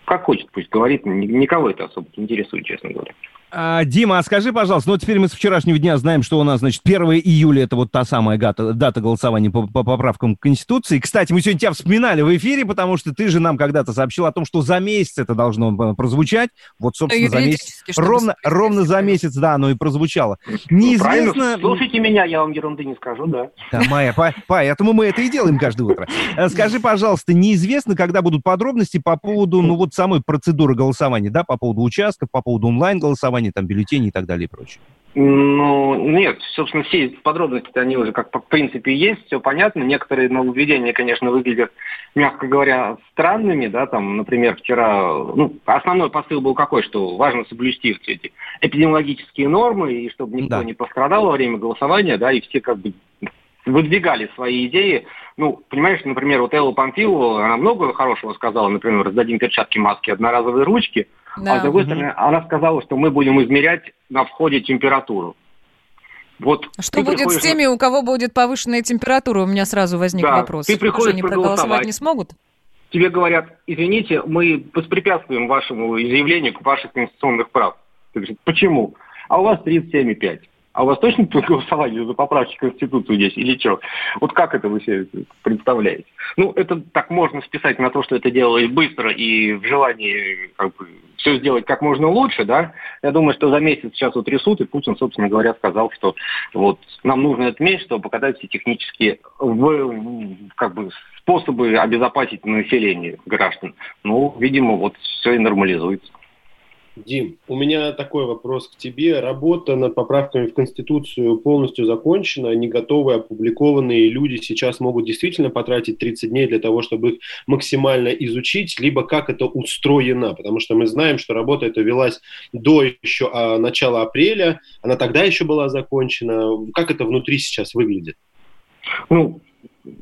как хочет, пусть говорит, никого это особо не интересует, честно говоря. А, Дима, а скажи, пожалуйста, ну теперь мы с вчерашнего дня знаем, что у нас, значит, 1 июля это вот та самая дата, дата голосования по, по поправкам к Конституции. Кстати, мы сегодня тебя вспоминали в эфире, потому что ты же нам когда-то сообщил о том, что за месяц это должно э, прозвучать. Вот, собственно, за месяц. Ровно, ровно за месяц, да, оно и прозвучало. Неизвестно... Ну, Слушайте меня, я вам ерунды не скажу, да. Да, Майя, по, поэтому мы это и делаем каждое утро. Э, скажи, пожалуйста, неизвестно, когда будут подробности по поводу, ну вот самой процедуры голосования, да, по поводу участков, по поводу онлайн-голосования, голосования, там, бюллетени и так далее и прочее? Ну, нет, собственно, все подробности, они уже как в принципе есть, все понятно. Некоторые нововведения, конечно, выглядят, мягко говоря, странными, да, там, например, вчера, ну, основной посыл был какой, что важно соблюсти все эти эпидемиологические нормы, и чтобы никто да. не пострадал во время голосования, да, и все как бы выдвигали свои идеи. Ну, понимаешь, например, вот Элла Памфилова, она много хорошего сказала, например, раздадим перчатки, маски, одноразовые ручки, да. а с другой стороны, она сказала, что мы будем измерять на входе температуру. Вот что будет с теми, у кого будет повышенная температура? У меня сразу возник да, вопрос. Ты приходишь они проголосовать не смогут? Тебе говорят, извините, мы воспрепятствуем вашему изъявлению ваших конституционных прав. Ты говоришь, почему? А у вас 37,5 а у вас точно голосование за поправки в Конституцию здесь или что? Вот как это вы себе представляете? Ну, это так можно списать на то, что это делалось быстро и в желании как бы, все сделать как можно лучше, да, Я думаю, что за месяц сейчас утрясут, и Путин, собственно говоря, сказал, что вот нам нужно этот месяц, чтобы показать все технические как бы, способы обезопасить население граждан. Ну, видимо, вот все и нормализуется. Дим, у меня такой вопрос к тебе. Работа над поправками в Конституцию полностью закончена. Они готовы, опубликованные люди сейчас могут действительно потратить 30 дней для того, чтобы их максимально изучить, либо как это устроено. Потому что мы знаем, что работа эта велась до еще а, начала апреля, она тогда еще была закончена. Как это внутри сейчас выглядит? Ну,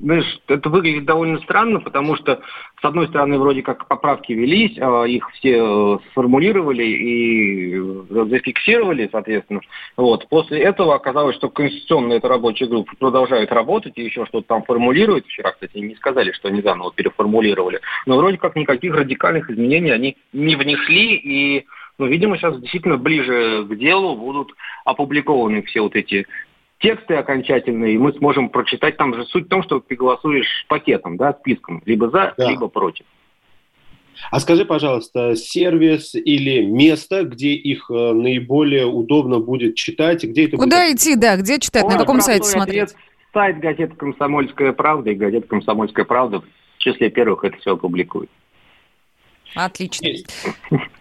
знаешь, это выглядит довольно странно, потому что, с одной стороны, вроде как поправки велись, а их все э, сформулировали и э, зафиксировали, соответственно. Вот. После этого оказалось, что конституционная эта рабочая группа продолжает работать и еще что-то там формулирует. Вчера, кстати, не сказали, что они заново переформулировали. Но вроде как никаких радикальных изменений они не внесли и ну, видимо, сейчас действительно ближе к делу будут опубликованы все вот эти тексты окончательные, и мы сможем прочитать. Там же суть в том, что ты голосуешь пакетом, да, списком, либо за, да. либо против. А скажи, пожалуйста, сервис или место, где их э, наиболее удобно будет читать, где это Куда будет? идти, да, где читать, Ой, на каком сайте смотреть? Сайт газеты «Комсомольская правда» и газета «Комсомольская правда» в числе первых это все опубликует. Отлично.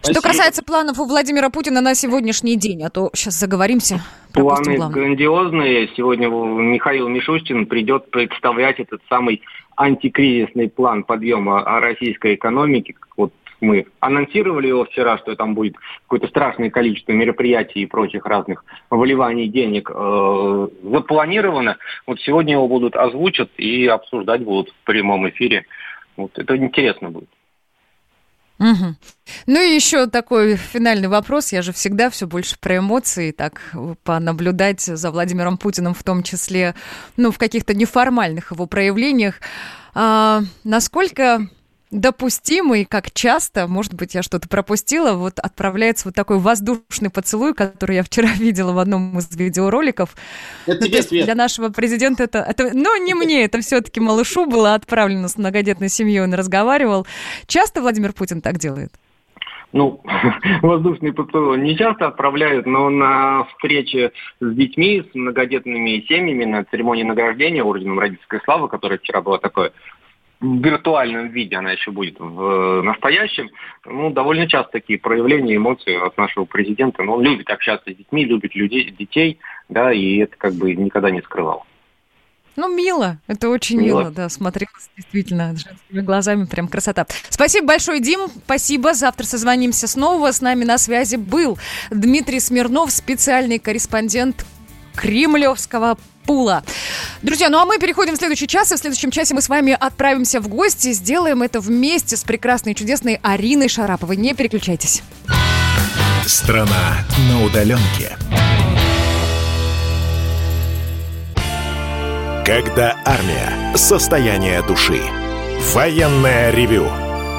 Что касается планов у Владимира Путина на сегодняшний день, а то сейчас заговоримся. Планы грандиозные. Сегодня Михаил Мишустин придет представлять этот самый антикризисный план подъема российской экономики. Вот мы анонсировали его вчера, что там будет какое-то страшное количество мероприятий и прочих разных выливаний денег э, запланировано. Вот сегодня его будут озвучат и обсуждать будут в прямом эфире. Вот это интересно будет. Угу. Ну и еще такой финальный вопрос. Я же всегда все больше про эмоции, так понаблюдать за Владимиром Путиным, в том числе, ну, в каких-то неформальных его проявлениях. А, насколько допустимый, как часто, может быть, я что-то пропустила, вот отправляется вот такой воздушный поцелуй, который я вчера [laughs] видела в одном из видеороликов. Это ну, тебе, Свет. Для нашего президента это, это... Ну, не мне, это все-таки малышу было отправлено с многодетной семьей, он разговаривал. Часто Владимир Путин так делает? ну, [laughs] воздушный поцелуй не часто отправляют, но на встрече с детьми, с многодетными семьями, на церемонии награждения орденом родительской славы, которая вчера была такое виртуальном виде, она еще будет в э, настоящем. Ну, довольно часто такие проявления эмоций от нашего президента. Но он любит общаться с детьми, любит людей, детей, да, и это как бы никогда не скрывал. Ну, мило. Это очень мило, мило да, смотрелось действительно женскими глазами. Прям красота. Спасибо большое, Дим. Спасибо. Завтра созвонимся снова. С нами на связи был Дмитрий Смирнов, специальный корреспондент Кремлевского пула. Друзья, ну а мы переходим в следующий час, и в следующем часе мы с вами отправимся в гости. Сделаем это вместе с прекрасной и чудесной Ариной Шараповой. Не переключайтесь. Страна на удаленке. Когда армия. Состояние души. Военное ревю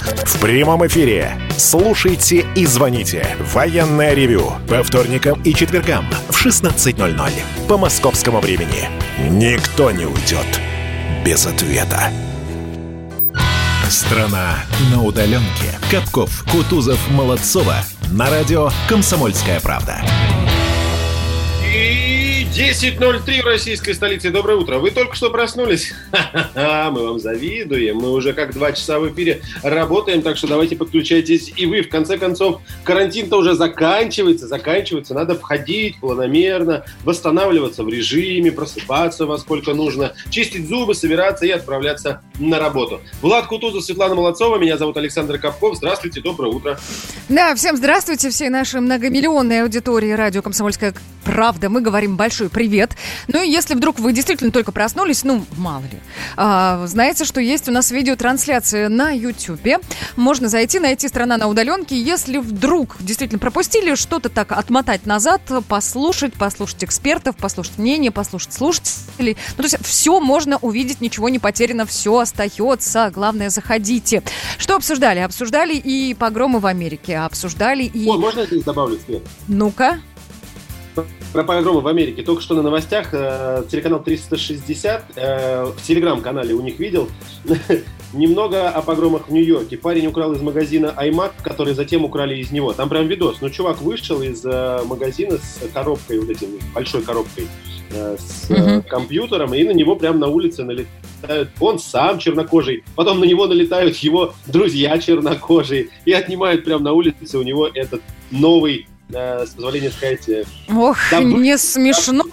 В прямом эфире. Слушайте и звоните. Военное ревю. По вторникам и четвергам в 16.00. По московскому времени. Никто не уйдет без ответа. Страна на удаленке. Капков, Кутузов, Молодцова. На радио «Комсомольская правда». 10.03 в российской столице. Доброе утро. Вы только что проснулись? [laughs] Мы вам завидуем. Мы уже как два часа в эфире работаем, так что давайте подключайтесь и вы. В конце концов, карантин-то уже заканчивается, заканчивается. Надо входить планомерно, восстанавливаться в режиме, просыпаться во сколько нужно, чистить зубы, собираться и отправляться на работу. Влад Кутузов, Светлана Молодцова. Меня зовут Александр Капков. Здравствуйте, доброе утро. Да, всем здравствуйте, всей нашей многомиллионной аудитории радио «Комсомольская правда» правда». Мы говорим большой привет. Ну и если вдруг вы действительно только проснулись, ну, мало ли, а, знаете, что есть у нас видеотрансляция на YouTube. Можно зайти, найти «Страна на удаленке». Если вдруг действительно пропустили, что-то так отмотать назад, послушать, послушать экспертов, послушать мнение, послушать слушателей. Ну, то есть все можно увидеть, ничего не потеряно, все остается. Главное, заходите. Что обсуждали? Обсуждали и погромы в Америке, обсуждали и... Ой, можно я здесь добавлю, Свет? Ну-ка. Про погромы в Америке. Только что на новостях э, телеканал 360 э, в телеграм-канале у них видел [laughs] немного о погромах в Нью-Йорке. Парень украл из магазина iMac, который затем украли из него. Там прям видос. Ну, чувак вышел из э, магазина с коробкой, вот этим, большой коробкой э, с э, компьютером, и на него прям на улице налетают. Он сам чернокожий, потом на него налетают его друзья чернокожие и отнимают прям на улице у него этот новый, э, с позволения сказать, э, Ох, Добро- не смешно.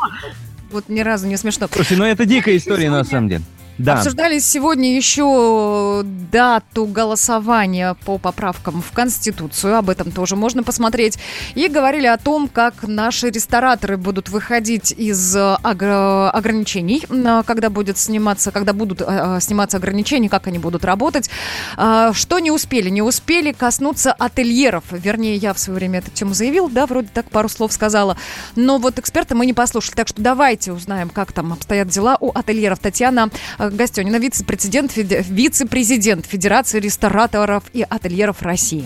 Вот ни разу не смешно. Слушай, ну это дикая история на самом деле. Да. Обсуждали сегодня еще дату голосования по поправкам в Конституцию. Об этом тоже можно посмотреть. И говорили о том, как наши рестораторы будут выходить из э, огр- ограничений, э, когда будет сниматься, когда будут э, э, сниматься ограничения, как они будут работать. А, Что не успели? Не успели коснуться ательеров. Вернее, я в свое время эту тему заявил, да, вроде так пару слов сказала. Но вот эксперта мы не послушали. Так что давайте узнаем, как там обстоят дела у ательеров. Татьяна э, Гостенина, вице-президент, вице-президент Федерации рестораторов и ательеров России.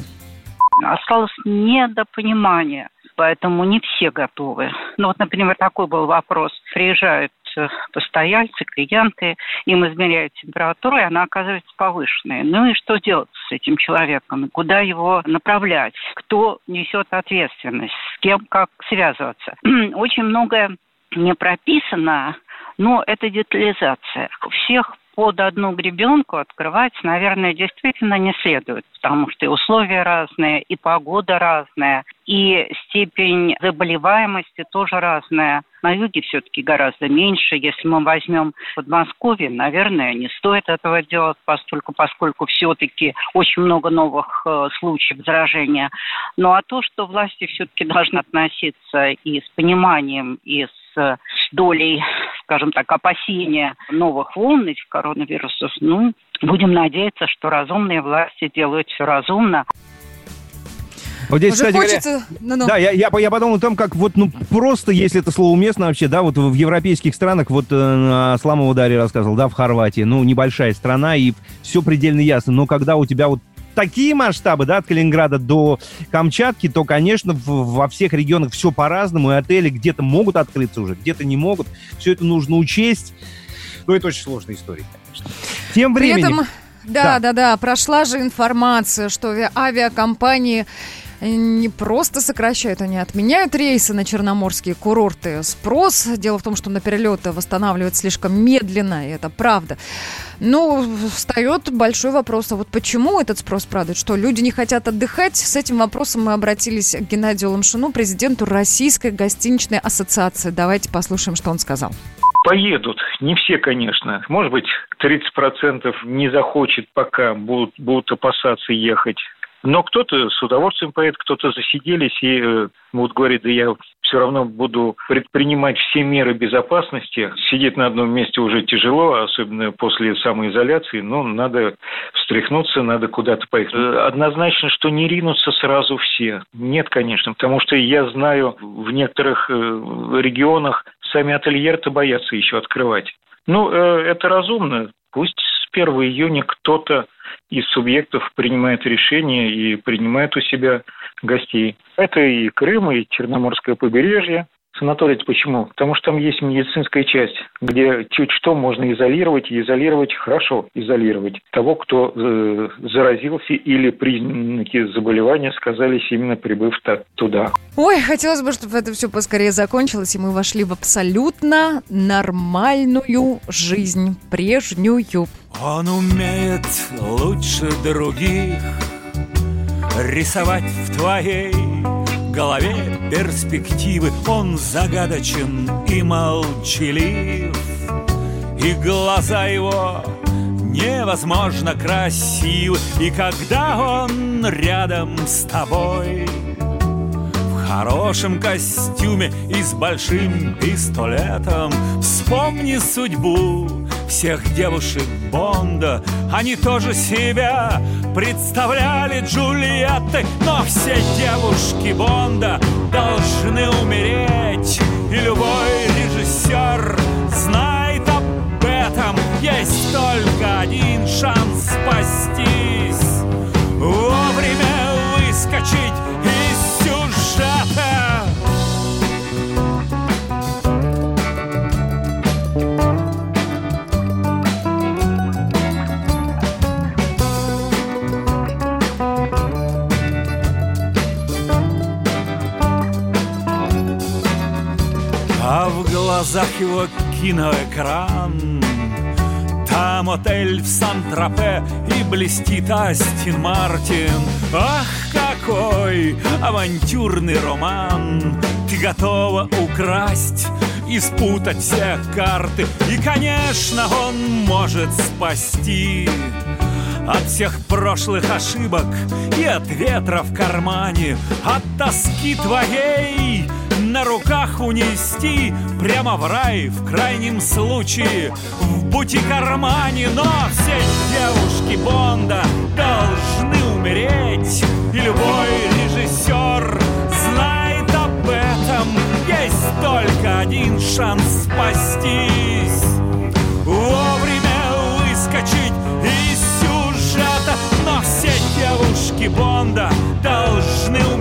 осталось недопонимание, поэтому не все готовы. Ну вот, например, такой был вопрос. Приезжают э, постояльцы, клиенты, им измеряют температуру, и она оказывается повышенной. Ну и что делать с этим человеком? Куда его направлять? Кто несет ответственность? С кем как связываться? [clears throat] Очень многое не прописано, но это детализация. Всех под одну гребенку открывать, наверное, действительно не следует, потому что и условия разные, и погода разная, и степень заболеваемости тоже разная. На юге все-таки гораздо меньше. Если мы возьмем Подмосковье, наверное, не стоит этого делать, поскольку, поскольку все-таки очень много новых э, случаев заражения. Ну а то, что власти все-таки должны относиться и с пониманием, и с долей, скажем так, опасения новых волн этих коронавирусов, ну, будем надеяться, что разумные власти делают все разумно. Вот здесь, Уже кстати говоря, хочется... Ну-ну. Да, я, я, я подумал о том, как вот, ну, просто, если это слово уместно вообще, да, вот в европейских странах, вот э, Асламова Дарья рассказывал, да, в Хорватии, ну, небольшая страна, и все предельно ясно, но когда у тебя вот такие масштабы, да, от Калининграда до Камчатки, то, конечно, в- во всех регионах все по-разному, и отели где-то могут открыться уже, где-то не могут. Все это нужно учесть. Ну, это очень сложная история, конечно. Тем При временем... этом, да, да, да, прошла же информация, что ави- авиакомпании не просто сокращают, они отменяют рейсы на черноморские курорты. Спрос, дело в том, что на перелеты восстанавливают слишком медленно, и это правда. Ну, встает большой вопрос, а вот почему этот спрос падает? Что люди не хотят отдыхать? С этим вопросом мы обратились к Геннадию Ламшину, президенту Российской гостиничной ассоциации. Давайте послушаем, что он сказал. Поедут. Не все, конечно. Может быть, 30% не захочет, пока будут, будут опасаться ехать. Но кто-то с удовольствием поедет, кто-то засиделись и э, будут говорить, да я все равно буду предпринимать все меры безопасности. Сидеть на одном месте уже тяжело, особенно после самоизоляции, но надо встряхнуться, надо куда-то поехать. Э, Однозначно, что не ринутся сразу все. Нет, конечно, потому что я знаю, в некоторых э, регионах сами ательеры-то боятся еще открывать. Ну, э, это разумно. Пусть с 1 июня кто-то из субъектов принимает решение и принимает у себя гостей. Это и Крым, и Черноморское побережье. Санаторий почему? Потому что там есть медицинская часть, где чуть что можно изолировать, и изолировать хорошо, изолировать того, кто э, заразился или признаки заболевания сказались именно прибыв туда. Ой, хотелось бы, чтобы это все поскорее закончилось, и мы вошли в абсолютно нормальную жизнь, прежнюю. Он умеет лучше других Рисовать в твоей голове перспективы. Он загадочен и молчалив И глаза его невозможно красивы. И когда он рядом с тобой В хорошем костюме и с большим пистолетом. Вспомни судьбу всех девушек Бонда. Они тоже себя представляли Джульетты, но все девушки Бонда должны умереть. И любой режиссер знает об этом. Есть только один шанс спастись. Вовремя выскочить глазах его киноэкран. Там отель в Сан-Тропе И блестит Астин Мартин. Ах, какой авантюрный роман! Ты готова украсть и спутать все карты? И, конечно, он может спасти от всех прошлых ошибок и от ветра в кармане, от тоски твоей на руках унести прямо в рай в крайнем случае в бути-кармане, но все девушки Бонда должны умереть, и любой режиссер знает об этом. Есть только один шанс спастись, вовремя выскочить из сюжета, но все девушки Бонда должны умереть,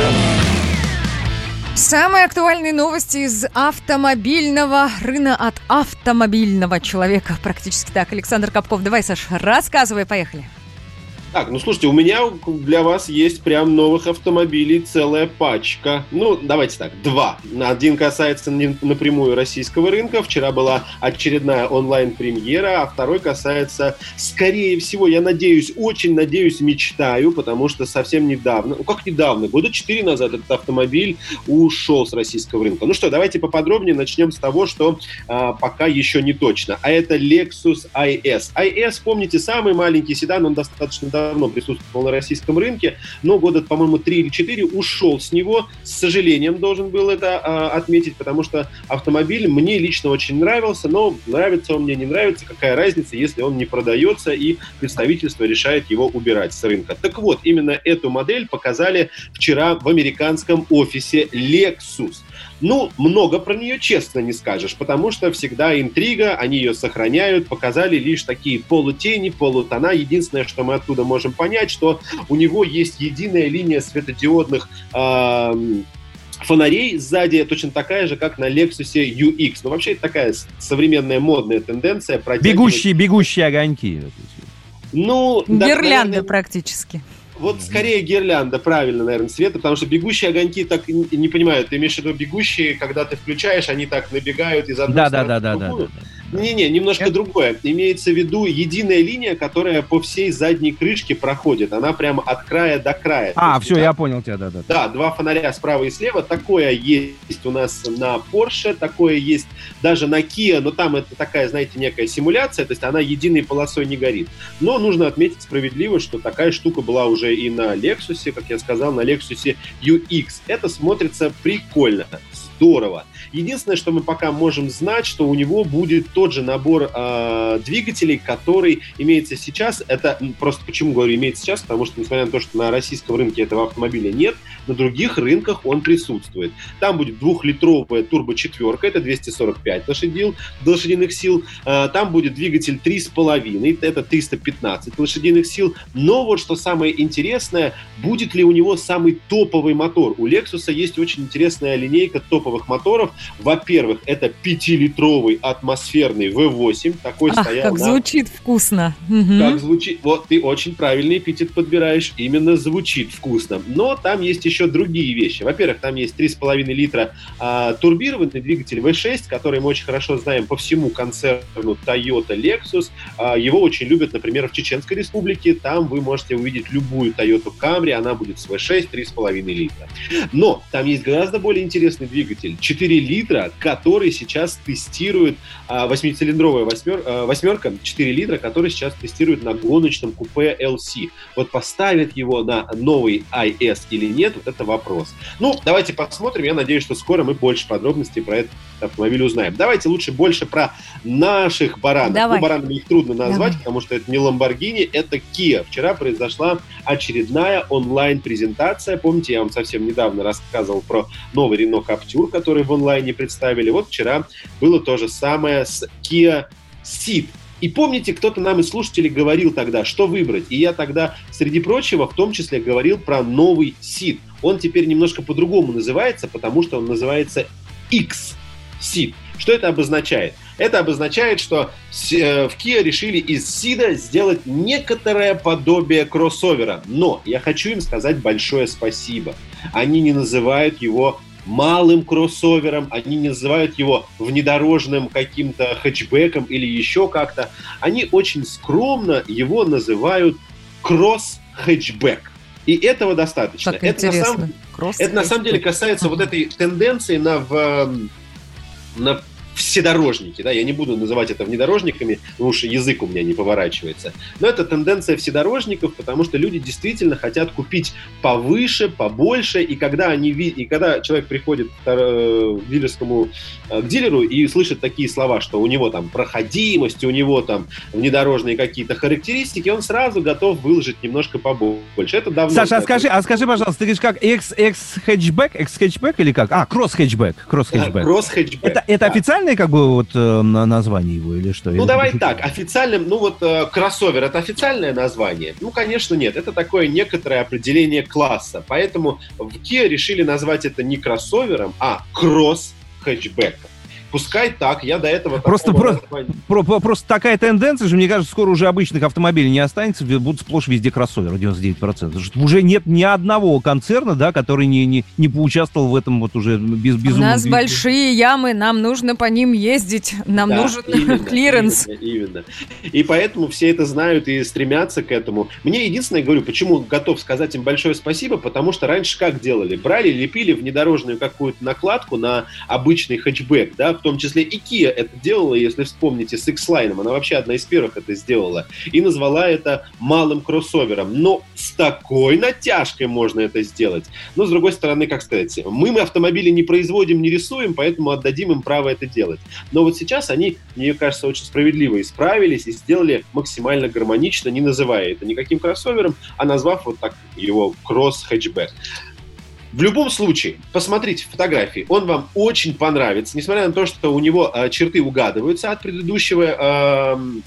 Самые актуальные новости из автомобильного рынка от автомобильного человека. Практически так. Александр Капков, давай, Саш, рассказывай, поехали. Так, ну слушайте, у меня для вас есть прям новых автомобилей целая пачка. Ну, давайте так, два. Один касается напрямую российского рынка. Вчера была очередная онлайн-премьера, а второй касается, скорее всего, я надеюсь, очень надеюсь, мечтаю, потому что совсем недавно, ну как недавно, года четыре назад этот автомобиль ушел с российского рынка. Ну что, давайте поподробнее начнем с того, что а, пока еще не точно. А это Lexus IS. IS, помните, самый маленький седан, он достаточно давно присутствовал на российском рынке, но года, по-моему, три или четыре ушел с него. С сожалением должен был это а, отметить, потому что автомобиль мне лично очень нравился, но нравится он мне, не нравится, какая разница, если он не продается и представительство решает его убирать с рынка. Так вот, именно эту модель показали вчера в американском офисе Lexus. Ну, много про нее честно не скажешь, потому что всегда интрига, они ее сохраняют, показали лишь такие полутени, полутона. Единственное, что мы оттуда можем понять, что у него есть единая линия светодиодных э, фонарей сзади точно такая же, как на Lexus UX. Ну, вообще, это такая современная модная тенденция. Протягивать... Бегущие, бегущие огоньки. Ну, Гирлянды да, наверное, практически. Вот скорее гирлянда, правильно, наверное, цвета, потому что бегущие огоньки так не, понимают. Ты имеешь в виду бегущие, когда ты включаешь, они так набегают из одной Да, да, стороны да, в да, да, другую? да. Не-не, немножко другое. Имеется в виду единая линия, которая по всей задней крышке проходит. Она прямо от края до края. А, есть все, да, я понял тебя, да-да. Да, два фонаря справа и слева. Такое есть у нас на Porsche, такое есть даже на Kia, но там это такая, знаете, некая симуляция, то есть она единой полосой не горит. Но нужно отметить справедливо, что такая штука была уже и на Lexus, как я сказал, на Lexus UX. Это смотрится прикольно, здорово. Единственное, что мы пока можем знать, что у него будет тот же набор э, двигателей, который имеется сейчас. Это просто почему говорю имеется сейчас, потому что несмотря на то, что на российском рынке этого автомобиля нет, на других рынках он присутствует. Там будет двухлитровая турбо-четверка, это 245 лошадил, лошадиных сил. Э, Там будет двигатель 3,5, это 315 лошадиных сил. Но вот что самое интересное, будет ли у него самый топовый мотор? У Lexus есть очень интересная линейка топовых моторов. Во-первых, это 5-литровый атмосферный V8, такой Ах, стоял как на звучит вкусно. Мгм. как звучит. Вот ты очень правильный эпитет подбираешь. Именно звучит вкусно. Но там есть еще другие вещи. Во-первых, там есть 3,5 литра а, турбированный двигатель V6, который мы очень хорошо знаем по всему концерну Toyota Lexus. А, его очень любят, например, в Чеченской Республике. Там вы можете увидеть любую Toyota Camry. Она будет с V6 3,5 литра. Но там есть гораздо более интересный двигатель. 4 литра, который сейчас тестирует а, восьмицилиндровая восьмер, а, восьмерка, 4 литра, который сейчас тестирует на гоночном купе LC. Вот поставят его на новый IS или нет, вот это вопрос. Ну, давайте посмотрим. Я надеюсь, что скоро мы больше подробностей про этот автомобиль узнаем. Давайте лучше больше про наших баранов. Давай. Ну, баранами их трудно назвать, Давай. потому что это не Lamborghini, это Kia. Вчера произошла очередная онлайн-презентация. Помните, я вам совсем недавно рассказывал про новый Renault Captur, который в онлайне представили. Вот вчера было то же самое с Kia Ceed. И помните, кто-то нам из слушателей говорил тогда, что выбрать. И я тогда, среди прочего, в том числе говорил про новый Ceed. Он теперь немножко по-другому называется, потому что он называется X Ceed. Что это обозначает? Это обозначает, что э, в Kia решили из Сида сделать некоторое подобие кроссовера. Но я хочу им сказать большое спасибо. Они не называют его малым кроссовером, они не называют его внедорожным каким-то хэтчбеком или еще как-то. Они очень скромно его называют кросс-хэтчбек. И этого достаточно. Как это, на самом, Кросс это на самом деле касается вот этой тенденции на, в, эм, на вседорожники. Да? Я не буду называть это внедорожниками, потому что язык у меня не поворачивается. Но это тенденция вседорожников, потому что люди действительно хотят купить повыше, побольше, и когда, они, и когда человек приходит к, э, дилерскому э, к дилеру и слышит такие слова, что у него там проходимость, у него там внедорожные какие-то характеристики, он сразу готов выложить немножко побольше. Это давно... Саша, а скажи, а скажи, пожалуйста, ты говоришь, как X, X хэтчбэк, X хэтчбэк или как? А, кросс хэтчбэк, кросс хэтчбэк. Кросс-хэтчбэк. Это, это Да. Официальное как бы вот э, на- название его или что? Ну, Или давай так, официальным, ну вот э, кроссовер это официальное название? Ну, конечно, нет. Это такое некоторое определение класса. Поэтому в Kia решили назвать это не кроссовером, а кросс-хэтчбеком. Пускай так, я до этого... Просто, про- про- про- просто такая тенденция же, мне кажется, скоро уже обычных автомобилей не останется, будут сплошь везде кроссоверы, 99%. Потому что Уже нет ни одного концерна, да, который не, не, не поучаствовал в этом вот уже без, У безумном нас движении. большие ямы, нам нужно по ним ездить, нам Да, нужен именно, клиренс. Именно, именно. И поэтому все это знают и стремятся к этому. Мне единственное, говорю, почему готов сказать им большое спасибо, потому что раньше как делали? Брали, лепили внедорожную какую-то накладку на обычный хэтчбэк, да, в том числе и Kia это делала, если вспомните, с X-Line, она вообще одна из первых это сделала, и назвала это малым кроссовером. Но с такой натяжкой можно это сделать. Но, с другой стороны, как сказать, мы, мы автомобили не производим, не рисуем, поэтому отдадим им право это делать. Но вот сейчас они, мне кажется, очень справедливо исправились и сделали максимально гармонично, не называя это никаким кроссовером, а назвав вот так его кросс-хэтчбэк. В любом случае, посмотрите фотографии, он вам очень понравится, несмотря на то, что у него э, черты угадываются от предыдущего эм,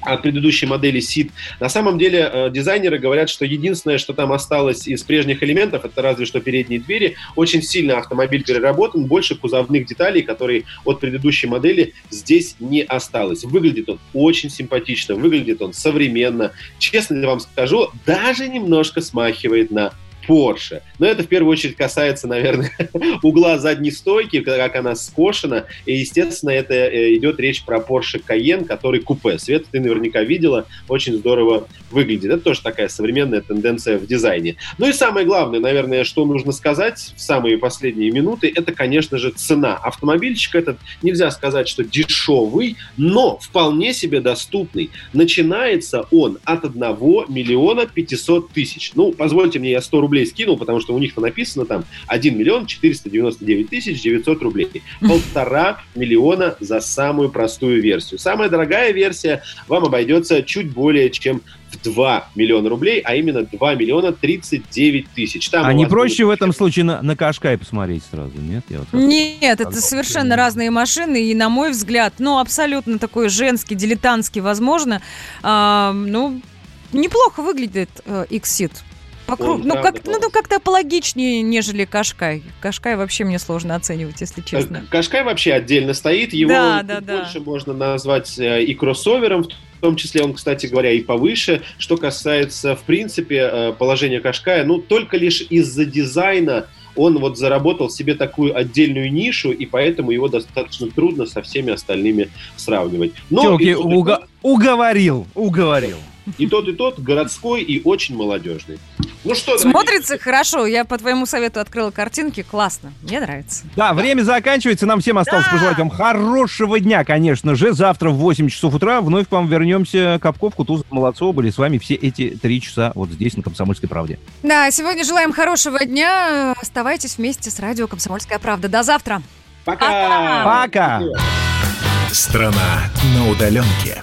от предыдущей модели SID. На самом деле э, дизайнеры говорят, что единственное, что там осталось из прежних элементов, это разве что передние двери. Очень сильно автомобиль переработан, больше кузовных деталей, которые от предыдущей модели здесь не осталось. Выглядит он очень симпатично, выглядит он современно. Честно вам скажу, даже немножко смахивает на Porsche. Но это в первую очередь касается, наверное, [laughs] угла задней стойки, как она скошена. И, естественно, это э, идет речь про Porsche Cayenne, который купе. Свет ты наверняка видела, очень здорово выглядит. Это тоже такая современная тенденция в дизайне. Ну и самое главное, наверное, что нужно сказать в самые последние минуты, это, конечно же, цена. Автомобильчик этот, нельзя сказать, что дешевый, но вполне себе доступный. Начинается он от 1 миллиона 500 тысяч. Ну, позвольте мне, я 100 рублей скинул, потому что у них-то написано там 1 миллион 499 тысяч 900 рублей. Полтора миллиона за самую простую версию. Самая дорогая версия вам обойдется чуть более чем в 2 миллиона рублей, а именно 2 миллиона 39 тысяч. Там а не проще будет- в этом случае на, на Кашкай посмотреть сразу, нет? Я вот Нет, это совершенно разные машины, и, на мой взгляд, ну, абсолютно такой женский, дилетантский, возможно, а, ну, неплохо выглядит э, Xit. Покру- Он Ну, как, ну, ну, как-то апологичнее, нежели Кашкай. Кашкай вообще мне сложно оценивать, если честно. Кашкай вообще отдельно стоит, его Да, да, да. больше можно назвать э, и кроссовером, в том числе он, кстати говоря, и повыше. Что касается, в принципе, э, положения Кашкая, ну, только лишь из-за дизайна он вот заработал себе такую отдельную нишу, и поэтому его достаточно трудно со всеми остальными сравнивать. Но Тёлки, и уговорил, уговорил. И тот, и тот городской и очень молодежный. Ну что, дорогие Смотрится хорошо. Я по твоему совету открыла картинки. Классно. Мне нравится. Да, время заканчивается. Нам всем осталось пожелать вам хорошего дня, конечно же. Завтра в 8 часов утра вновь к вам вернемся. Капков, Кутузов, Молодцов были с вами все эти три часа вот здесь, на «Комсомольской правде». Да, сегодня желаем хорошего дня. Оставайтесь вместе с радио «Комсомольская правда». До завтра. Пока! Пока! Страна на удаленке.